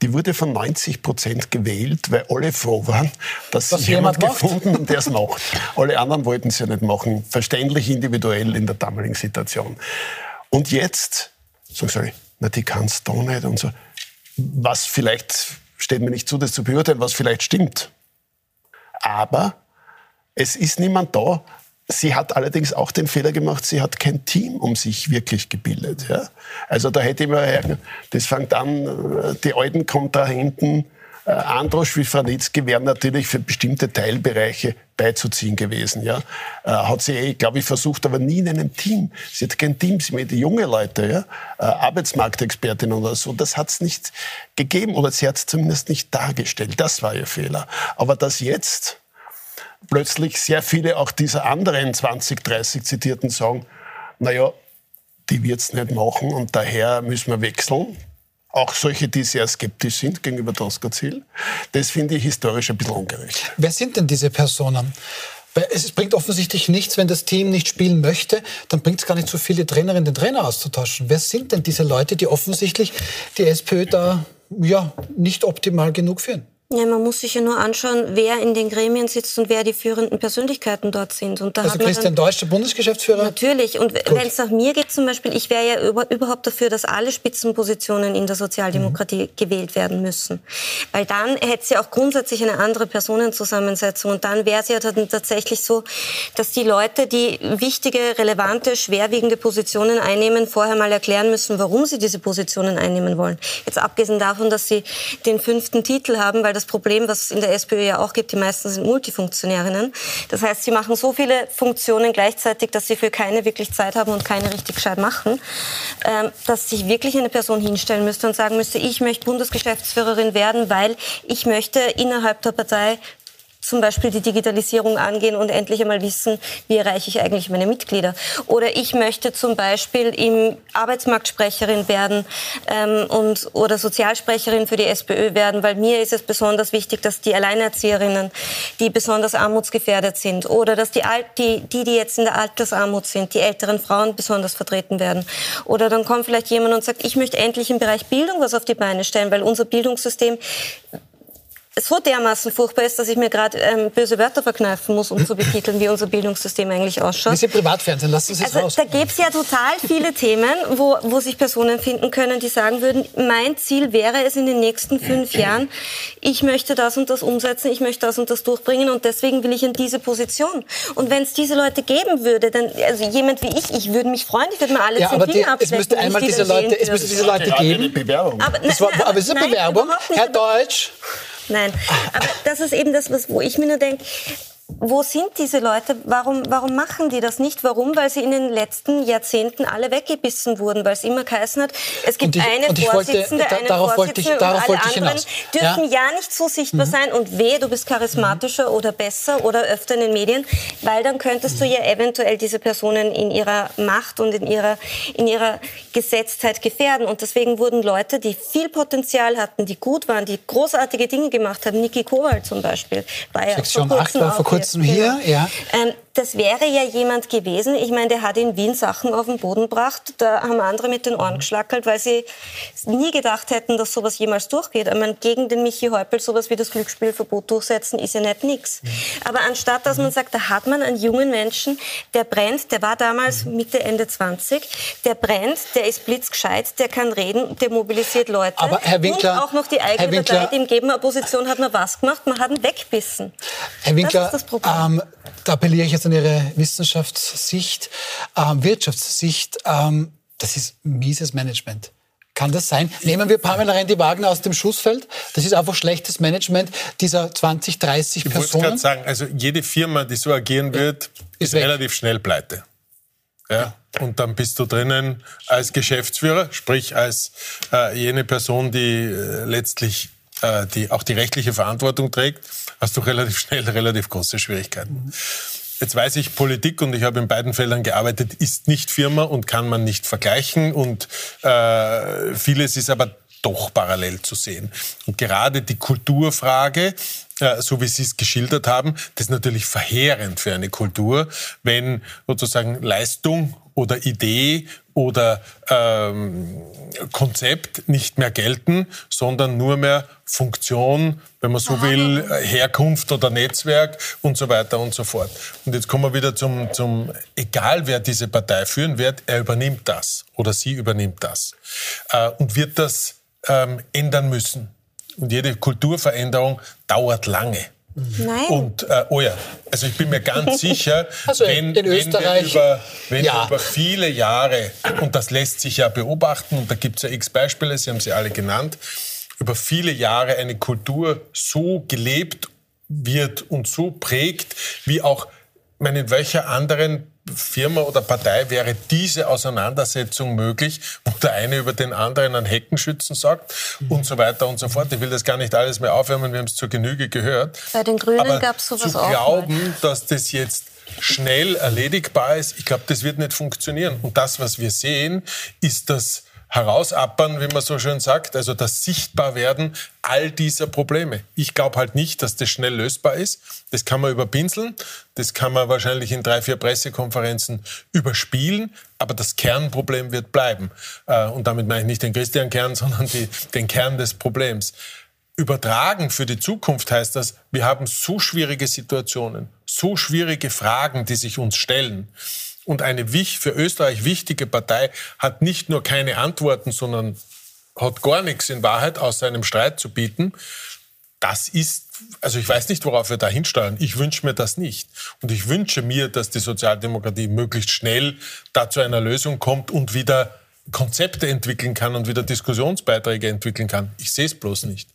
Die wurde von 90 Prozent gewählt, weil alle froh waren, dass sich jemand, jemand gefunden und der es macht. alle anderen wollten es ja nicht machen. Verständlich individuell in der damaligen Situation. Und jetzt, sagen sie, na, die kannst du nicht und so. Was vielleicht, steht mir nicht zu, das zu beurteilen, was vielleicht stimmt. Aber es ist niemand da. Sie hat allerdings auch den Fehler gemacht, sie hat kein Team um sich wirklich gebildet. Ja? Also da hätte ich mir, das fängt an, die Alten hinten, äh, Androsch wie Franitzky wären natürlich für bestimmte Teilbereiche beizuziehen gewesen. Ja? Äh, hat sie, glaube ich, versucht, aber nie in einem Team. Sie hat kein Team, sie hat junge Leute, ja? Äh, Arbeitsmarktexpertin oder so. Das hat es nicht gegeben oder sie hat es zumindest nicht dargestellt. Das war ihr Fehler. Aber das jetzt plötzlich sehr viele auch dieser anderen 20, 30 Zitierten sagen, naja, die wird es nicht machen und daher müssen wir wechseln. Auch solche, die sehr skeptisch sind gegenüber Doskozil. Das finde ich historisch ein bisschen ungerecht. Wer sind denn diese Personen? Es bringt offensichtlich nichts, wenn das Team nicht spielen möchte, dann bringt es gar nicht so viele Trainerinnen, den Trainer auszutauschen. Wer sind denn diese Leute, die offensichtlich die SPÖ da ja, nicht optimal genug führen? Ja, man muss sich ja nur anschauen, wer in den Gremien sitzt und wer die führenden Persönlichkeiten dort sind. Und da also Christian Deutsch, der Bundesgeschäftsführer? Natürlich. Und wenn es nach mir geht zum Beispiel, ich wäre ja über, überhaupt dafür, dass alle Spitzenpositionen in der Sozialdemokratie mhm. gewählt werden müssen. Weil dann hätte sie auch grundsätzlich eine andere Personenzusammensetzung. Und dann wäre es ja dann tatsächlich so, dass die Leute, die wichtige, relevante, schwerwiegende Positionen einnehmen, vorher mal erklären müssen, warum sie diese Positionen einnehmen wollen. Jetzt abgesehen davon, dass sie den fünften Titel haben, weil das das Problem, was es in der SPÖ ja auch gibt. Die meisten sind Multifunktionärinnen. Das heißt, sie machen so viele Funktionen gleichzeitig, dass sie für keine wirklich Zeit haben und keine richtig gescheit machen, ähm, dass sich wirklich eine Person hinstellen müsste und sagen müsste, ich möchte Bundesgeschäftsführerin werden, weil ich möchte innerhalb der Partei zum Beispiel die Digitalisierung angehen und endlich einmal wissen, wie erreiche ich eigentlich meine Mitglieder. Oder ich möchte zum Beispiel im Arbeitsmarktsprecherin werden ähm, und, oder Sozialsprecherin für die SPÖ werden, weil mir ist es besonders wichtig, dass die Alleinerzieherinnen, die besonders armutsgefährdet sind, oder dass die, Alt, die, die, die jetzt in der Altersarmut sind, die älteren Frauen besonders vertreten werden. Oder dann kommt vielleicht jemand und sagt, ich möchte endlich im Bereich Bildung was auf die Beine stellen, weil unser Bildungssystem so dermaßen furchtbar ist, dass ich mir gerade ähm, böse Wörter verkneifen muss, um zu betiteln, wie unser Bildungssystem eigentlich ausschaut. Diese Privatfernsehen, lassen Sie es also, raus. Da gäbe es ja total viele Themen, wo, wo sich Personen finden können, die sagen würden, mein Ziel wäre es in den nächsten fünf Jahren, ich möchte das und das umsetzen, ich möchte das und das durchbringen und deswegen will ich in diese Position. Und wenn es diese Leute geben würde, dann, also jemand wie ich, ich würde mich freuen, ich würde mir alle ja, aber die, es müsste einmal die diese Leute, es müsste diese Leute geben. Na, aber es ist eine Bewerbung. Herr Deutsch, Nein, aber das ist eben das, was, wo ich mir nur denke, wo sind diese Leute? Warum, warum machen die das nicht? Warum? Weil sie in den letzten Jahrzehnten alle weggebissen wurden, weil es immer geheißen hat, es gibt ich, eine Vorsitzende, wollte, da, einen Vorsitzenden und alle anderen dürfen ja? ja? nicht so sichtbar mhm. sein und weh, du bist charismatischer mhm. oder besser oder öfter in den Medien, weil dann könntest mhm. du ja eventuell diese Personen in ihrer Macht und in ihrer, in ihrer Gesetztheit gefährden. Und deswegen wurden Leute, die viel Potenzial hatten, die gut waren, die großartige Dinge gemacht haben, Niki Kowal zum Beispiel, war ja vor kurzem, 8 war vor kurzem hier, ja. Ähm, das wäre ja jemand gewesen, ich meine, der hat in Wien Sachen auf den Boden gebracht, da haben andere mit den Ohren geschlackelt, weil sie nie gedacht hätten, dass sowas jemals durchgeht. Ich meine, gegen den Michi Häupl sowas wie das Glücksspielverbot durchsetzen, ist ja nicht nix. Aber anstatt, dass man sagt, da hat man einen jungen Menschen, der brennt, der war damals Mitte, Ende 20, der brennt, der ist blitzgescheit, der kann reden, der mobilisiert Leute. Aber Herr Winkler, und auch noch die eigene Winkler, Partei, dem geben Opposition hat man was gemacht, man hat ihn wegbissen. Herr Winkler, das ist das Problem. Ähm, da appelliere ich jetzt an Ihre Wissenschaftssicht, ähm, Wirtschaftssicht. Ähm, das ist mieses Management. Kann das sein? Nehmen wir Pamela Rendi-Wagner aus dem Schussfeld. Das ist einfach schlechtes Management dieser 20, 30 ich Personen. Ich wollte gerade sagen, also jede Firma, die so agieren wird, ist, ist relativ schnell pleite. Ja? Und dann bist du drinnen als Geschäftsführer, sprich als äh, jene Person, die äh, letztlich äh, die auch die rechtliche Verantwortung trägt, hast du relativ schnell relativ große Schwierigkeiten. Mhm. Jetzt weiß ich, Politik, und ich habe in beiden Feldern gearbeitet, ist nicht Firma und kann man nicht vergleichen. Und äh, vieles ist aber doch parallel zu sehen. Und gerade die Kulturfrage, äh, so wie Sie es geschildert haben, das ist natürlich verheerend für eine Kultur, wenn sozusagen Leistung oder Idee oder ähm, Konzept nicht mehr gelten, sondern nur mehr Funktion, wenn man so will, Herkunft oder Netzwerk und so weiter und so fort. Und jetzt kommen wir wieder zum, zum egal wer diese Partei führen wird, er übernimmt das oder sie übernimmt das äh, und wird das ähm, ändern müssen. Und jede Kulturveränderung dauert lange. Nein. Und, äh, oh ja, also ich bin mir ganz sicher, also wenn, wenn, wir über, wenn ja. wir über viele Jahre, und das lässt sich ja beobachten, und da gibt es ja x Beispiele, Sie haben sie alle genannt, über viele Jahre eine Kultur so gelebt wird und so prägt, wie auch, in welcher anderen Firma oder Partei wäre diese Auseinandersetzung möglich, wo der eine über den anderen einen Heckenschützen sagt mhm. und so weiter und so fort. Ich will das gar nicht alles mehr aufwärmen, wir haben es zur Genüge gehört. Bei den Grünen gab es sowas auch. Zu glauben, mal. dass das jetzt schnell erledigbar ist, ich glaube, das wird nicht funktionieren. Und das, was wir sehen, ist das Herausappern, wie man so schön sagt, also das Sichtbarwerden all dieser Probleme. Ich glaube halt nicht, dass das schnell lösbar ist. Das kann man überpinseln, das kann man wahrscheinlich in drei, vier Pressekonferenzen überspielen, aber das Kernproblem wird bleiben. Äh, und damit meine ich nicht den Christian Kern, sondern die, den Kern des Problems. Übertragen für die Zukunft heißt das, wir haben so schwierige Situationen, so schwierige Fragen, die sich uns stellen und eine für Österreich wichtige Partei hat nicht nur keine Antworten, sondern hat gar nichts in Wahrheit außer einem Streit zu bieten. Das ist, also ich weiß nicht, worauf wir da hinsteuern. Ich wünsche mir das nicht. Und ich wünsche mir, dass die Sozialdemokratie möglichst schnell da zu einer Lösung kommt und wieder Konzepte entwickeln kann und wieder Diskussionsbeiträge entwickeln kann. Ich sehe es bloß nicht.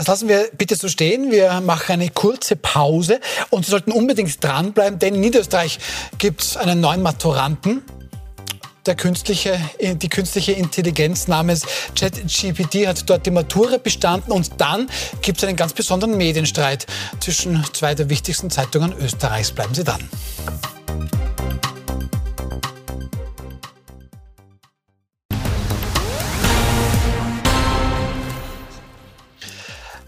Das lassen wir bitte so stehen. Wir machen eine kurze Pause und Sie sollten unbedingt dranbleiben, denn in Niederösterreich gibt es einen neuen Maturanten. Der künstliche, die künstliche Intelligenz namens ChatGPT hat dort die Matura bestanden und dann gibt es einen ganz besonderen Medienstreit zwischen zwei der wichtigsten Zeitungen Österreichs. Bleiben Sie dran.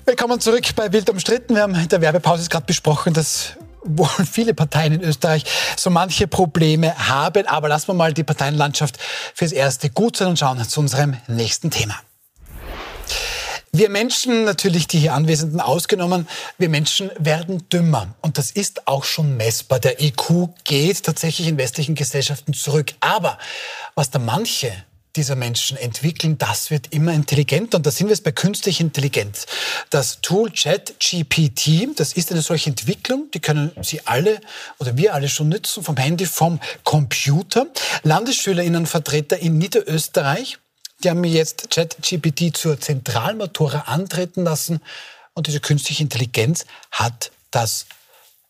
Willkommen zurück bei Wild umstritten. Wir haben in der Werbepause gerade besprochen, dass wohl viele Parteien in Österreich so manche Probleme haben. Aber lassen wir mal die Parteienlandschaft fürs Erste gut sein und schauen zu unserem nächsten Thema. Wir Menschen, natürlich die hier Anwesenden ausgenommen, wir Menschen werden dümmer. Und das ist auch schon messbar. Der IQ geht tatsächlich in westlichen Gesellschaften zurück. Aber was da manche dieser Menschen entwickeln, das wird immer intelligenter. Und da sind wir jetzt bei künstlicher Intelligenz. Das Tool ChatGPT, das ist eine solche Entwicklung, die können Sie alle oder wir alle schon nutzen, vom Handy, vom Computer. Landesschülerinnenvertreter in Niederösterreich, die haben mir jetzt ChatGPT zur Zentralmatura antreten lassen. Und diese künstliche Intelligenz hat das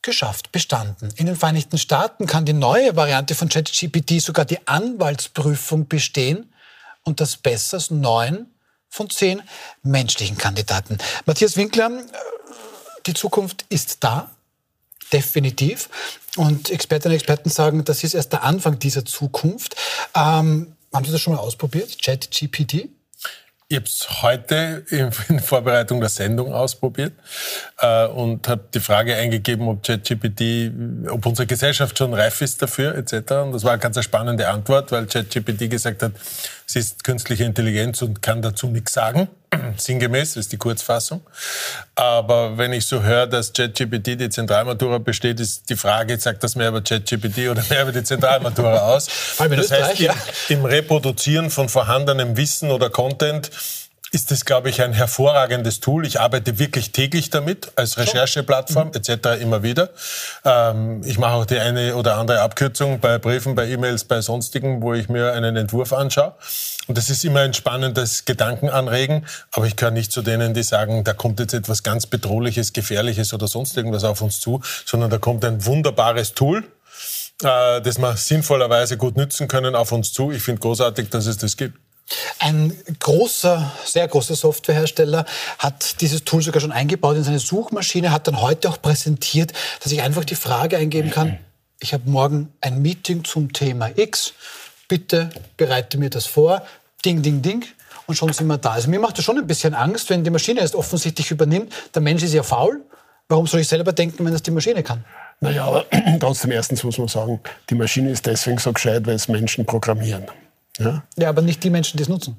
geschafft, bestanden. In den Vereinigten Staaten kann die neue Variante von ChatGPT sogar die Anwaltsprüfung bestehen und das besser als neun von zehn menschlichen Kandidaten. Matthias Winkler, äh, die Zukunft ist da, definitiv. Und Expertinnen und Experten sagen, das ist erst der Anfang dieser Zukunft. Ähm, haben Sie das schon mal ausprobiert, ChatGPT? Ich habe es heute in Vorbereitung der Sendung ausprobiert äh, und habe die Frage eingegeben, ob ChatGPT, ob unsere Gesellschaft schon reif ist dafür etc. Und das war eine ganz spannende Antwort, weil ChatGPT gesagt hat, sie ist künstliche Intelligenz und kann dazu nichts sagen. Sinngemäß, ist die Kurzfassung. Aber wenn ich so höre, dass ChatGPT die Zentralmatura besteht, ist die Frage, sagt das mehr über ChatGPT oder mehr über die Zentralmatura aus? das heißt, im, im Reproduzieren von vorhandenem Wissen oder Content ist es, glaube ich, ein hervorragendes Tool. Ich arbeite wirklich täglich damit, als Rechercheplattform mhm. etc. immer wieder. Ähm, ich mache auch die eine oder andere Abkürzung bei Briefen, bei E-Mails, bei sonstigen, wo ich mir einen Entwurf anschaue. Und das ist immer ein spannendes Gedankenanregen. Aber ich gehöre nicht zu denen, die sagen, da kommt jetzt etwas ganz Bedrohliches, Gefährliches oder sonst irgendwas auf uns zu, sondern da kommt ein wunderbares Tool, äh, das wir sinnvollerweise gut nützen können, auf uns zu. Ich finde großartig, dass es das gibt. Ein großer, sehr großer Softwarehersteller hat dieses Tool sogar schon eingebaut in seine Suchmaschine, hat dann heute auch präsentiert, dass ich einfach die Frage eingeben kann, ich habe morgen ein Meeting zum Thema X, bitte bereite mir das vor, ding, ding, ding, und schon sind wir da. Also mir macht das schon ein bisschen Angst, wenn die Maschine es offensichtlich übernimmt. Der Mensch ist ja faul. Warum soll ich selber denken, wenn das die Maschine kann? Naja, aber trotzdem erstens muss man sagen, die Maschine ist deswegen so gescheit, weil es Menschen programmieren. Ja? ja, aber nicht die Menschen, die es nutzen.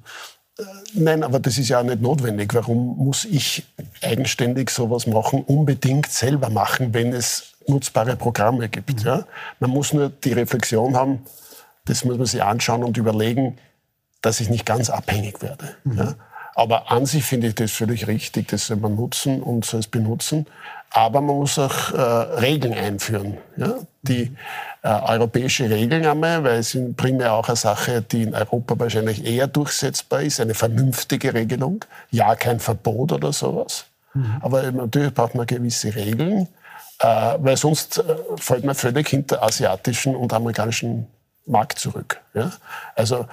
Nein, aber das ist ja auch nicht notwendig. Warum muss ich eigenständig sowas machen, unbedingt selber machen, wenn es nutzbare Programme gibt? Mhm. Ja? Man muss nur die Reflexion haben, das muss man sich anschauen und überlegen, dass ich nicht ganz abhängig werde. Mhm. Ja? Aber an sich finde ich das völlig richtig, das soll man nutzen und soll es benutzen. Aber man muss auch äh, Regeln einführen, ja? die äh, europäische Regeln einmal, weil es primär auch eine Sache, die in Europa wahrscheinlich eher durchsetzbar ist, eine vernünftige Regelung, ja kein Verbot oder sowas. Mhm. Aber natürlich braucht man gewisse Regeln, äh, weil sonst äh, fällt man völlig hinter asiatischen und amerikanischen Markt zurück. Ja? Also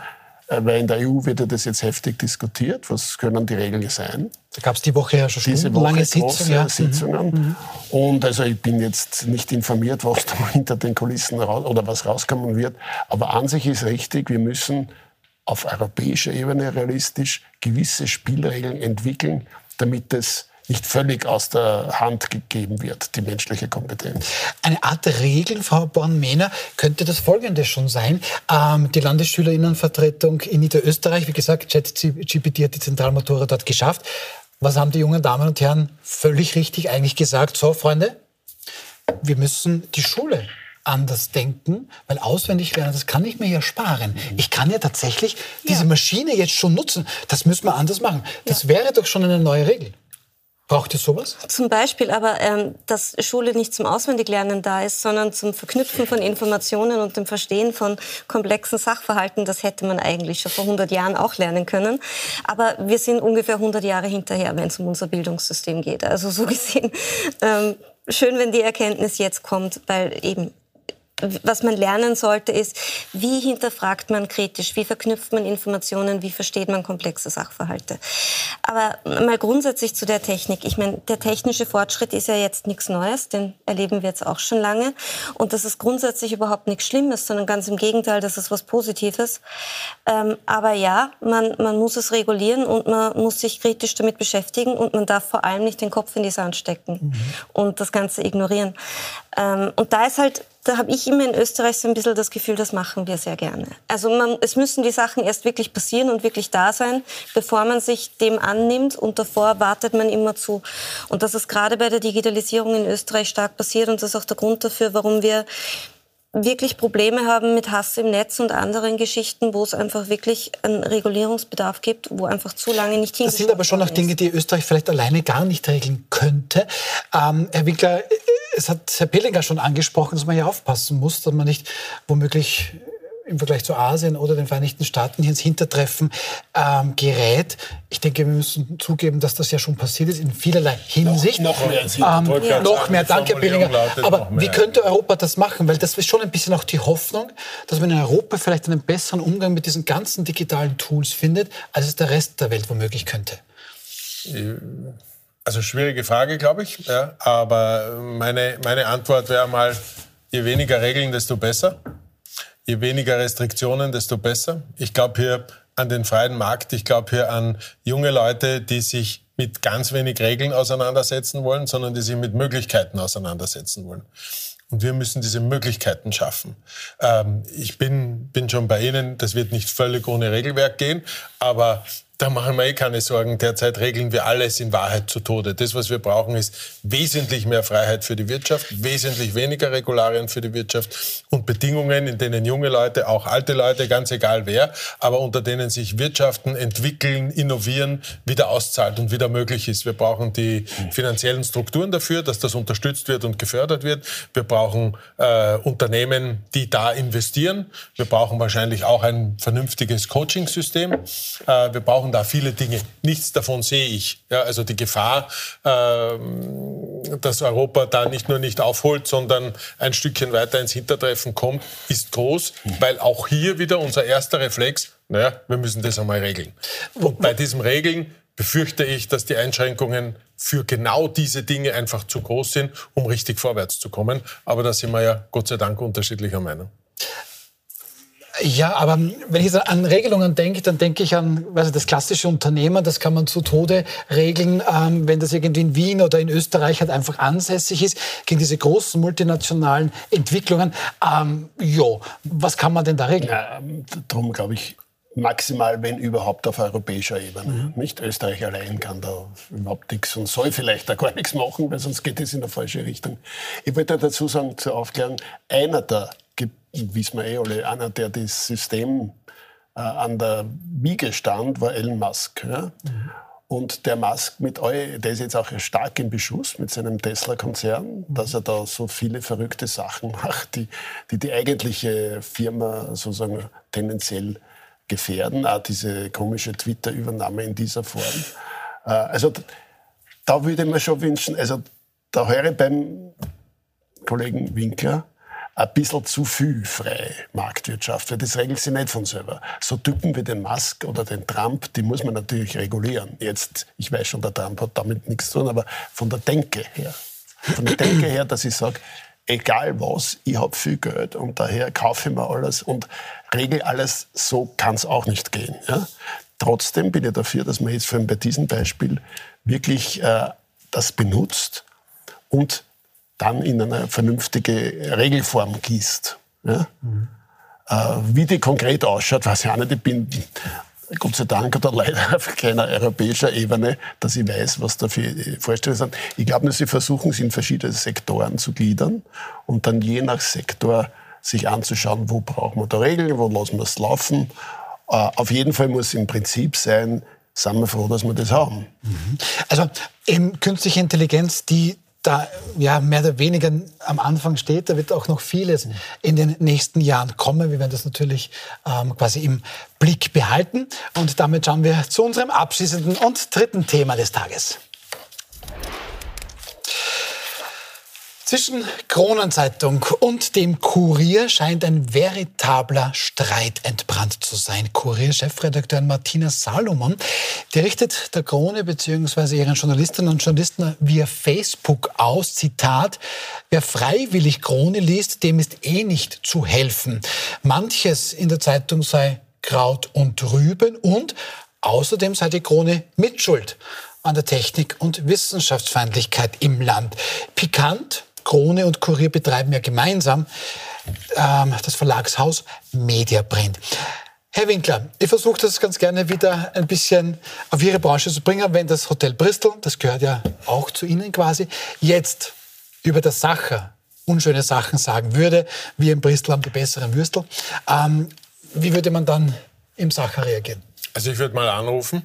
weil in der EU wird ja das jetzt heftig diskutiert. Was können die Regeln sein? Da gab es die Woche ja schon Diese Woche Sitzung, ja. Sitzungen. Mhm. mhm. Und also ich bin jetzt nicht informiert, was da hinter den Kulissen raus, oder was rauskommen wird. Aber an sich ist richtig, wir müssen auf europäischer Ebene realistisch gewisse Spielregeln entwickeln, damit es nicht völlig aus der Hand gegeben wird, die menschliche Kompetenz. Eine Art Regel, Frau Born-Mehner, könnte das folgende schon sein. Ähm, die Landesschülerinnenvertretung in Niederösterreich, wie gesagt, ChatGPT hat die Zentralmatura dort geschafft. Was haben die jungen Damen und Herren völlig richtig eigentlich gesagt? So, Freunde, wir müssen die Schule anders denken, weil auswendig lernen, das kann ich mir ja sparen. Ich kann ja tatsächlich diese Maschine jetzt schon nutzen. Das müssen wir anders machen. Das ja. wäre doch schon eine neue Regel. Braucht ihr sowas? Zum Beispiel, aber ähm, dass Schule nicht zum Auswendiglernen da ist, sondern zum Verknüpfen von Informationen und dem Verstehen von komplexen Sachverhalten, das hätte man eigentlich schon vor 100 Jahren auch lernen können. Aber wir sind ungefähr 100 Jahre hinterher, wenn es um unser Bildungssystem geht. Also so gesehen, ähm, schön, wenn die Erkenntnis jetzt kommt, weil eben was man lernen sollte, ist, wie hinterfragt man kritisch, wie verknüpft man Informationen, wie versteht man komplexe Sachverhalte. Aber mal grundsätzlich zu der Technik. Ich meine, der technische Fortschritt ist ja jetzt nichts Neues, den erleben wir jetzt auch schon lange. Und das ist grundsätzlich überhaupt nichts Schlimmes, sondern ganz im Gegenteil, das ist was Positives. Ähm, aber ja, man, man muss es regulieren und man muss sich kritisch damit beschäftigen und man darf vor allem nicht den Kopf in die Sand stecken mhm. und das Ganze ignorieren. Ähm, und da ist halt da habe ich immer in Österreich so ein bisschen das Gefühl, das machen wir sehr gerne. Also man, es müssen die Sachen erst wirklich passieren und wirklich da sein, bevor man sich dem annimmt und davor wartet man immer zu. Und das ist gerade bei der Digitalisierung in Österreich stark passiert und das ist auch der Grund dafür, warum wir wirklich Probleme haben mit Hass im Netz und anderen Geschichten, wo es einfach wirklich einen Regulierungsbedarf gibt, wo einfach zu lange nicht hingeschaut Das sind aber schon auch Dinge, die Österreich vielleicht alleine gar nicht regeln könnte. Ähm, Herr Winkler, es hat Herr Pellinger schon angesprochen, dass man hier aufpassen muss, dass man nicht womöglich im Vergleich zu Asien oder den Vereinigten Staaten hier ins Hintertreffen ähm, gerät. Ich denke, wir müssen zugeben, dass das ja schon passiert ist in vielerlei Hinsicht. Noch, noch mehr. Ähm, ja. Noch mehr, danke Herr Billinger. Aber wie könnte Europa das machen? Weil das ist schon ein bisschen auch die Hoffnung, dass man in Europa vielleicht einen besseren Umgang mit diesen ganzen digitalen Tools findet, als es der Rest der Welt womöglich könnte. Also schwierige Frage, glaube ich. Ja, aber meine, meine Antwort wäre mal, je weniger Regeln, desto besser. Je weniger Restriktionen, desto besser. Ich glaube hier an den freien Markt. Ich glaube hier an junge Leute, die sich mit ganz wenig Regeln auseinandersetzen wollen, sondern die sich mit Möglichkeiten auseinandersetzen wollen. Und wir müssen diese Möglichkeiten schaffen. Ähm, ich bin, bin schon bei Ihnen, das wird nicht völlig ohne Regelwerk gehen, aber da machen wir eh keine Sorgen. Derzeit regeln wir alles in Wahrheit zu Tode. Das, was wir brauchen, ist wesentlich mehr Freiheit für die Wirtschaft, wesentlich weniger Regularien für die Wirtschaft und Bedingungen, in denen junge Leute, auch alte Leute, ganz egal wer, aber unter denen sich Wirtschaften entwickeln, innovieren, wieder auszahlt und wieder möglich ist. Wir brauchen die finanziellen Strukturen dafür, dass das unterstützt wird und gefördert wird. Wir brauchen äh, Unternehmen, die da investieren. Wir brauchen wahrscheinlich auch ein vernünftiges Coaching-System. Äh, wir brauchen brauchen da viele Dinge. Nichts davon sehe ich. Ja, also die Gefahr, ähm, dass Europa da nicht nur nicht aufholt, sondern ein Stückchen weiter ins Hintertreffen kommt, ist groß, weil auch hier wieder unser erster Reflex, naja, wir müssen das einmal regeln. Und bei diesem Regeln befürchte ich, dass die Einschränkungen für genau diese Dinge einfach zu groß sind, um richtig vorwärts zu kommen. Aber da sind wir ja Gott sei Dank unterschiedlicher Meinung. Ja, aber wenn ich an Regelungen denke, dann denke ich an weiß das klassische Unternehmen, das kann man zu Tode regeln, ähm, wenn das irgendwie in Wien oder in Österreich halt einfach ansässig ist, gegen diese großen multinationalen Entwicklungen. Ähm, jo, was kann man denn da regeln? Ja, darum glaube ich, maximal, wenn überhaupt, auf europäischer Ebene. Mhm. Nicht Österreich allein kann da überhaupt nichts und soll vielleicht da gar nichts machen, weil sonst geht es in eine falsche Richtung. Ich wollte dazu sagen, zur Aufklärung, einer der wissen wir eh alle, einer, der das System äh, an der Wiege stand, war Elon Musk. Ja? Mhm. Und der Musk mit eu, der ist jetzt auch stark im Beschuss mit seinem Tesla-Konzern, dass er da so viele verrückte Sachen macht, die die, die eigentliche Firma sozusagen tendenziell gefährden. Auch diese komische Twitter-Übernahme in dieser Form. Äh, also da würde ich mir schon wünschen, also da höre ich beim Kollegen Winkler, ein bisschen zu viel freie Marktwirtschaft, weil das regelt sich nicht von selber. So Typen wie den Musk oder den Trump, die muss man natürlich regulieren. Jetzt, ich weiß schon, der Trump hat damit nichts zu tun, aber von der Denke her, von der Denke her, dass ich sage, egal was, ich habe viel Geld und daher kaufe ich mir alles und regel alles, so kann es auch nicht gehen. Ja? Trotzdem bin ich dafür, dass man jetzt vor allem bei diesem Beispiel wirklich äh, das benutzt und dann in eine vernünftige Regelform gießt. Ja? Mhm. Äh, wie die konkret ausschaut, weiß ich auch nicht. Ich bin Gott sei Dank oder leider auf keiner europäischer Ebene, dass ich weiß, was da für Vorstellungen sind. Ich glaube, dass sie versuchen, es in verschiedene Sektoren zu gliedern und dann je nach Sektor sich anzuschauen, wo brauchen wir da Regeln, wo lassen wir es laufen. Äh, auf jeden Fall muss im Prinzip sein, sind wir froh, dass wir das haben. Mhm. Also eben künstliche Intelligenz, die da ja mehr oder weniger am Anfang steht. Da wird auch noch vieles in den nächsten Jahren kommen. Wir werden das natürlich ähm, quasi im Blick behalten. Und damit schauen wir zu unserem abschließenden und dritten Thema des Tages. Zwischen Kronenzeitung und dem Kurier scheint ein veritabler Streit entbrannt zu sein. Kurier-Chefredakteurin Martina Salomon, die richtet der Krone bzw. ihren Journalistinnen und Journalisten via Facebook aus, Zitat, wer freiwillig Krone liest, dem ist eh nicht zu helfen. Manches in der Zeitung sei Kraut und Rüben und außerdem sei die Krone Mitschuld an der Technik- und Wissenschaftsfeindlichkeit im Land. Pikant, Krone und Kurier betreiben ja gemeinsam ähm, das Verlagshaus Mediaprint. Herr Winkler, ich versuche das ganz gerne wieder ein bisschen auf Ihre Branche zu bringen, wenn das Hotel Bristol, das gehört ja auch zu Ihnen quasi, jetzt über der Sache unschöne Sachen sagen würde, wir in Bristol haben die besseren Würstel. Ähm, wie würde man dann im Sacher reagieren? Also ich würde mal anrufen,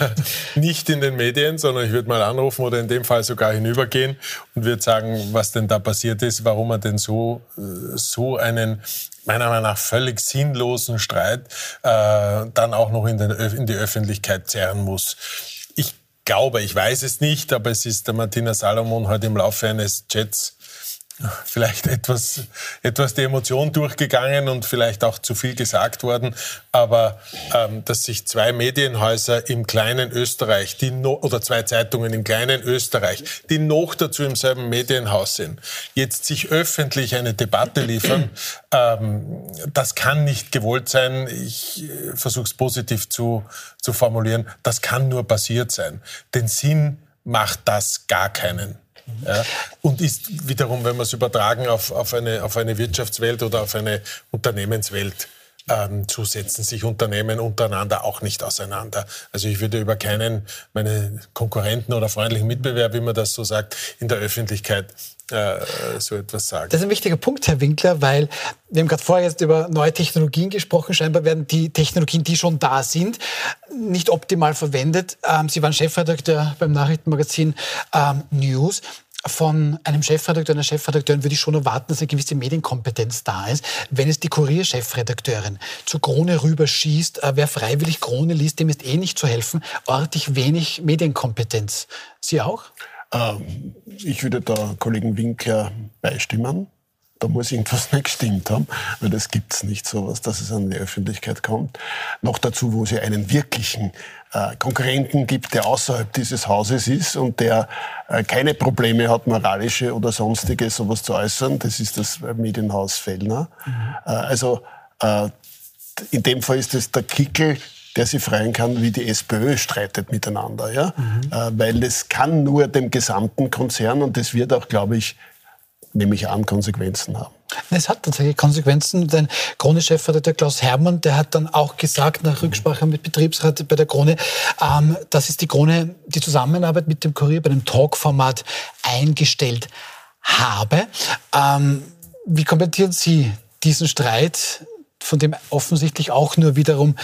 nicht in den Medien, sondern ich würde mal anrufen oder in dem Fall sogar hinübergehen und würde sagen, was denn da passiert ist, warum er denn so, äh, so einen meiner Meinung nach völlig sinnlosen Streit äh, dann auch noch in, den, in die Öffentlichkeit zerren muss. Ich glaube, ich weiß es nicht, aber es ist der Martina Salomon heute im Laufe eines Chats vielleicht etwas, etwas die Emotion durchgegangen und vielleicht auch zu viel gesagt worden. Aber ähm, dass sich zwei Medienhäuser im kleinen Österreich, die no, oder zwei Zeitungen im kleinen Österreich, die noch dazu im selben Medienhaus sind, jetzt sich öffentlich eine Debatte liefern, ähm, das kann nicht gewollt sein. Ich äh, versuche es positiv zu, zu formulieren. Das kann nur passiert sein. Den Sinn macht das gar keinen. Ja, und ist wiederum, wenn wir es übertragen auf, auf, eine, auf eine Wirtschaftswelt oder auf eine Unternehmenswelt, ähm, zu setzen sich Unternehmen untereinander auch nicht auseinander. Also ich würde über keinen, meine Konkurrenten oder freundlichen Mitbewerb, wie man das so sagt, in der Öffentlichkeit äh, so etwas sagen. Das ist ein wichtiger Punkt, Herr Winkler, weil wir haben gerade vorher jetzt über neue Technologien gesprochen. Scheinbar werden die Technologien, die schon da sind, nicht optimal verwendet. Ähm, Sie waren Chefredakteur beim Nachrichtenmagazin ähm, News von einem Chefredakteur, einer Chefredakteurin würde ich schon erwarten, dass eine gewisse Medienkompetenz da ist. Wenn es die Kurierchefredakteurin zur Krone rüberschießt, äh, wer freiwillig Krone liest, dem ist eh nicht zu helfen, ortig wenig Medienkompetenz. Sie auch? Ähm, ich würde da Kollegen Winkler beistimmen da muss irgendwas nicht gestimmt haben, weil das gibt's nicht sowas, dass es an die Öffentlichkeit kommt. Noch dazu, wo es ja einen wirklichen äh, Konkurrenten gibt, der außerhalb dieses Hauses ist und der äh, keine Probleme hat, moralische oder sonstige sowas zu äußern. Das ist das Medienhaus Fellner. Mhm. Äh, also äh, in dem Fall ist es der Kickel, der sich freuen kann, wie die SPÖ streitet miteinander, ja, mhm. Weil es kann nur dem gesamten Konzern und das wird auch, glaube ich, nehme ich an, Konsequenzen haben. Es hat tatsächlich Konsequenzen. Dein Krone-Chefredakteur Klaus Hermann, der hat dann auch gesagt, nach Rücksprache mit Betriebsrat bei der Krone, ähm, dass es die Krone die Zusammenarbeit mit dem Kurier bei einem Talk-Format eingestellt habe. Ähm, wie kommentieren Sie diesen Streit, von dem offensichtlich auch nur wiederum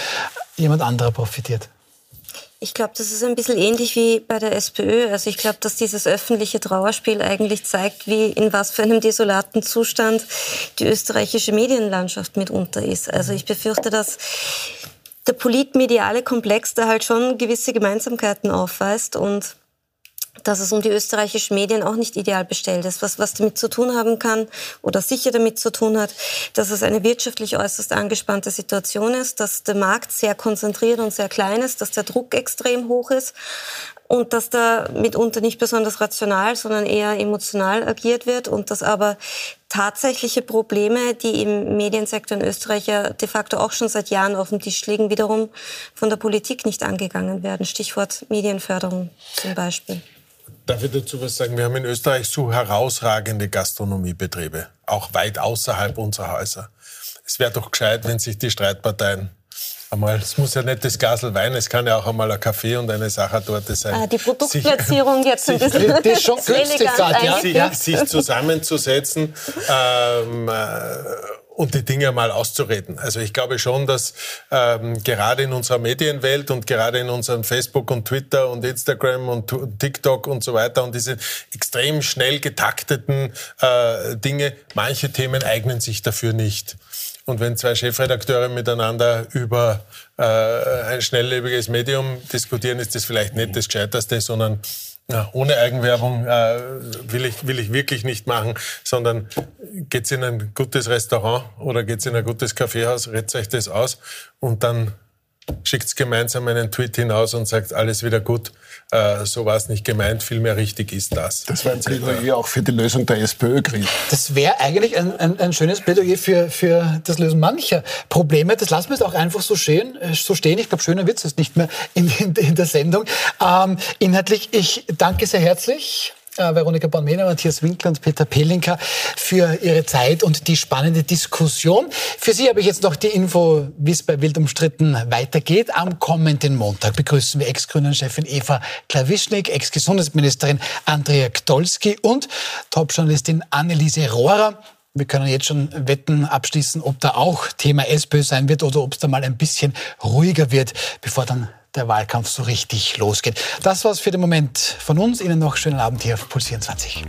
jemand anderer profitiert? Ich glaube, das ist ein bisschen ähnlich wie bei der SPÖ. Also ich glaube, dass dieses öffentliche Trauerspiel eigentlich zeigt, wie in was für einem desolaten Zustand die österreichische Medienlandschaft mitunter ist. Also ich befürchte, dass der politmediale Komplex da halt schon gewisse Gemeinsamkeiten aufweist und dass es um die österreichischen Medien auch nicht ideal bestellt ist. Was, was damit zu tun haben kann oder sicher damit zu tun hat, dass es eine wirtschaftlich äußerst angespannte Situation ist, dass der Markt sehr konzentriert und sehr klein ist, dass der Druck extrem hoch ist und dass da mitunter nicht besonders rational, sondern eher emotional agiert wird und dass aber tatsächliche Probleme, die im Mediensektor in Österreich ja de facto auch schon seit Jahren auf dem Tisch liegen, wiederum von der Politik nicht angegangen werden. Stichwort Medienförderung zum Beispiel. Darf ich dazu was sagen? Wir haben in Österreich so herausragende Gastronomiebetriebe, auch weit außerhalb unserer Häuser. Es wäre doch gescheit, wenn sich die Streitparteien einmal, es muss ja nicht das Glasel Wein, es kann ja auch einmal ein Kaffee und eine Sachertorte sein. Ah, die Produktplatzierung sich, jetzt ein bisschen das ist schon günstig grad, ja. sich, sich zusammenzusetzen ähm, äh, und die Dinge mal auszureden. Also ich glaube schon, dass ähm, gerade in unserer Medienwelt und gerade in unserem Facebook und Twitter und Instagram und TikTok und so weiter und diese extrem schnell getakteten äh, Dinge, manche Themen eignen sich dafür nicht. Und wenn zwei Chefredakteure miteinander über äh, ein schnelllebiges Medium diskutieren, ist das vielleicht nicht das Gescheiterste, sondern ja, ohne Eigenwerbung äh, will, ich, will ich wirklich nicht machen, sondern geht's in ein gutes Restaurant oder geht's in ein gutes Kaffeehaus, redet euch das aus und dann schickt gemeinsam einen Tweet hinaus und sagt, alles wieder gut, äh, so war es nicht gemeint, vielmehr richtig ist das. Das wäre ein Plädoyer auch für die Lösung der SPÖ-Krise. Das wäre eigentlich ein, ein, ein, schönes Plädoyer für, für das Lösen mancher Probleme. Das lassen wir jetzt auch einfach so stehen. Äh, so stehen. Ich glaube, schöner Witz ist nicht mehr in, in, in der Sendung. Ähm, inhaltlich, ich danke sehr herzlich Veronika Born-Mehner, Matthias Winkler und Peter Pelinka für Ihre Zeit und die spannende Diskussion. Für Sie habe ich jetzt noch die Info, wie es bei Wild umstritten weitergeht. Am kommenden Montag begrüßen wir Ex-Grünen-Chefin Eva Klawischnik, Ex-Gesundheitsministerin Andrea Gdolski und Top-Journalistin Anneliese Rohrer. wir können jetzt schon Wetten abschließen, ob da auch Thema SPÖ sein wird oder ob es da mal ein bisschen ruhiger wird, bevor dann der Wahlkampf so richtig losgeht. Das war's für den Moment von uns. Ihnen noch schönen Abend hier auf Puls 24.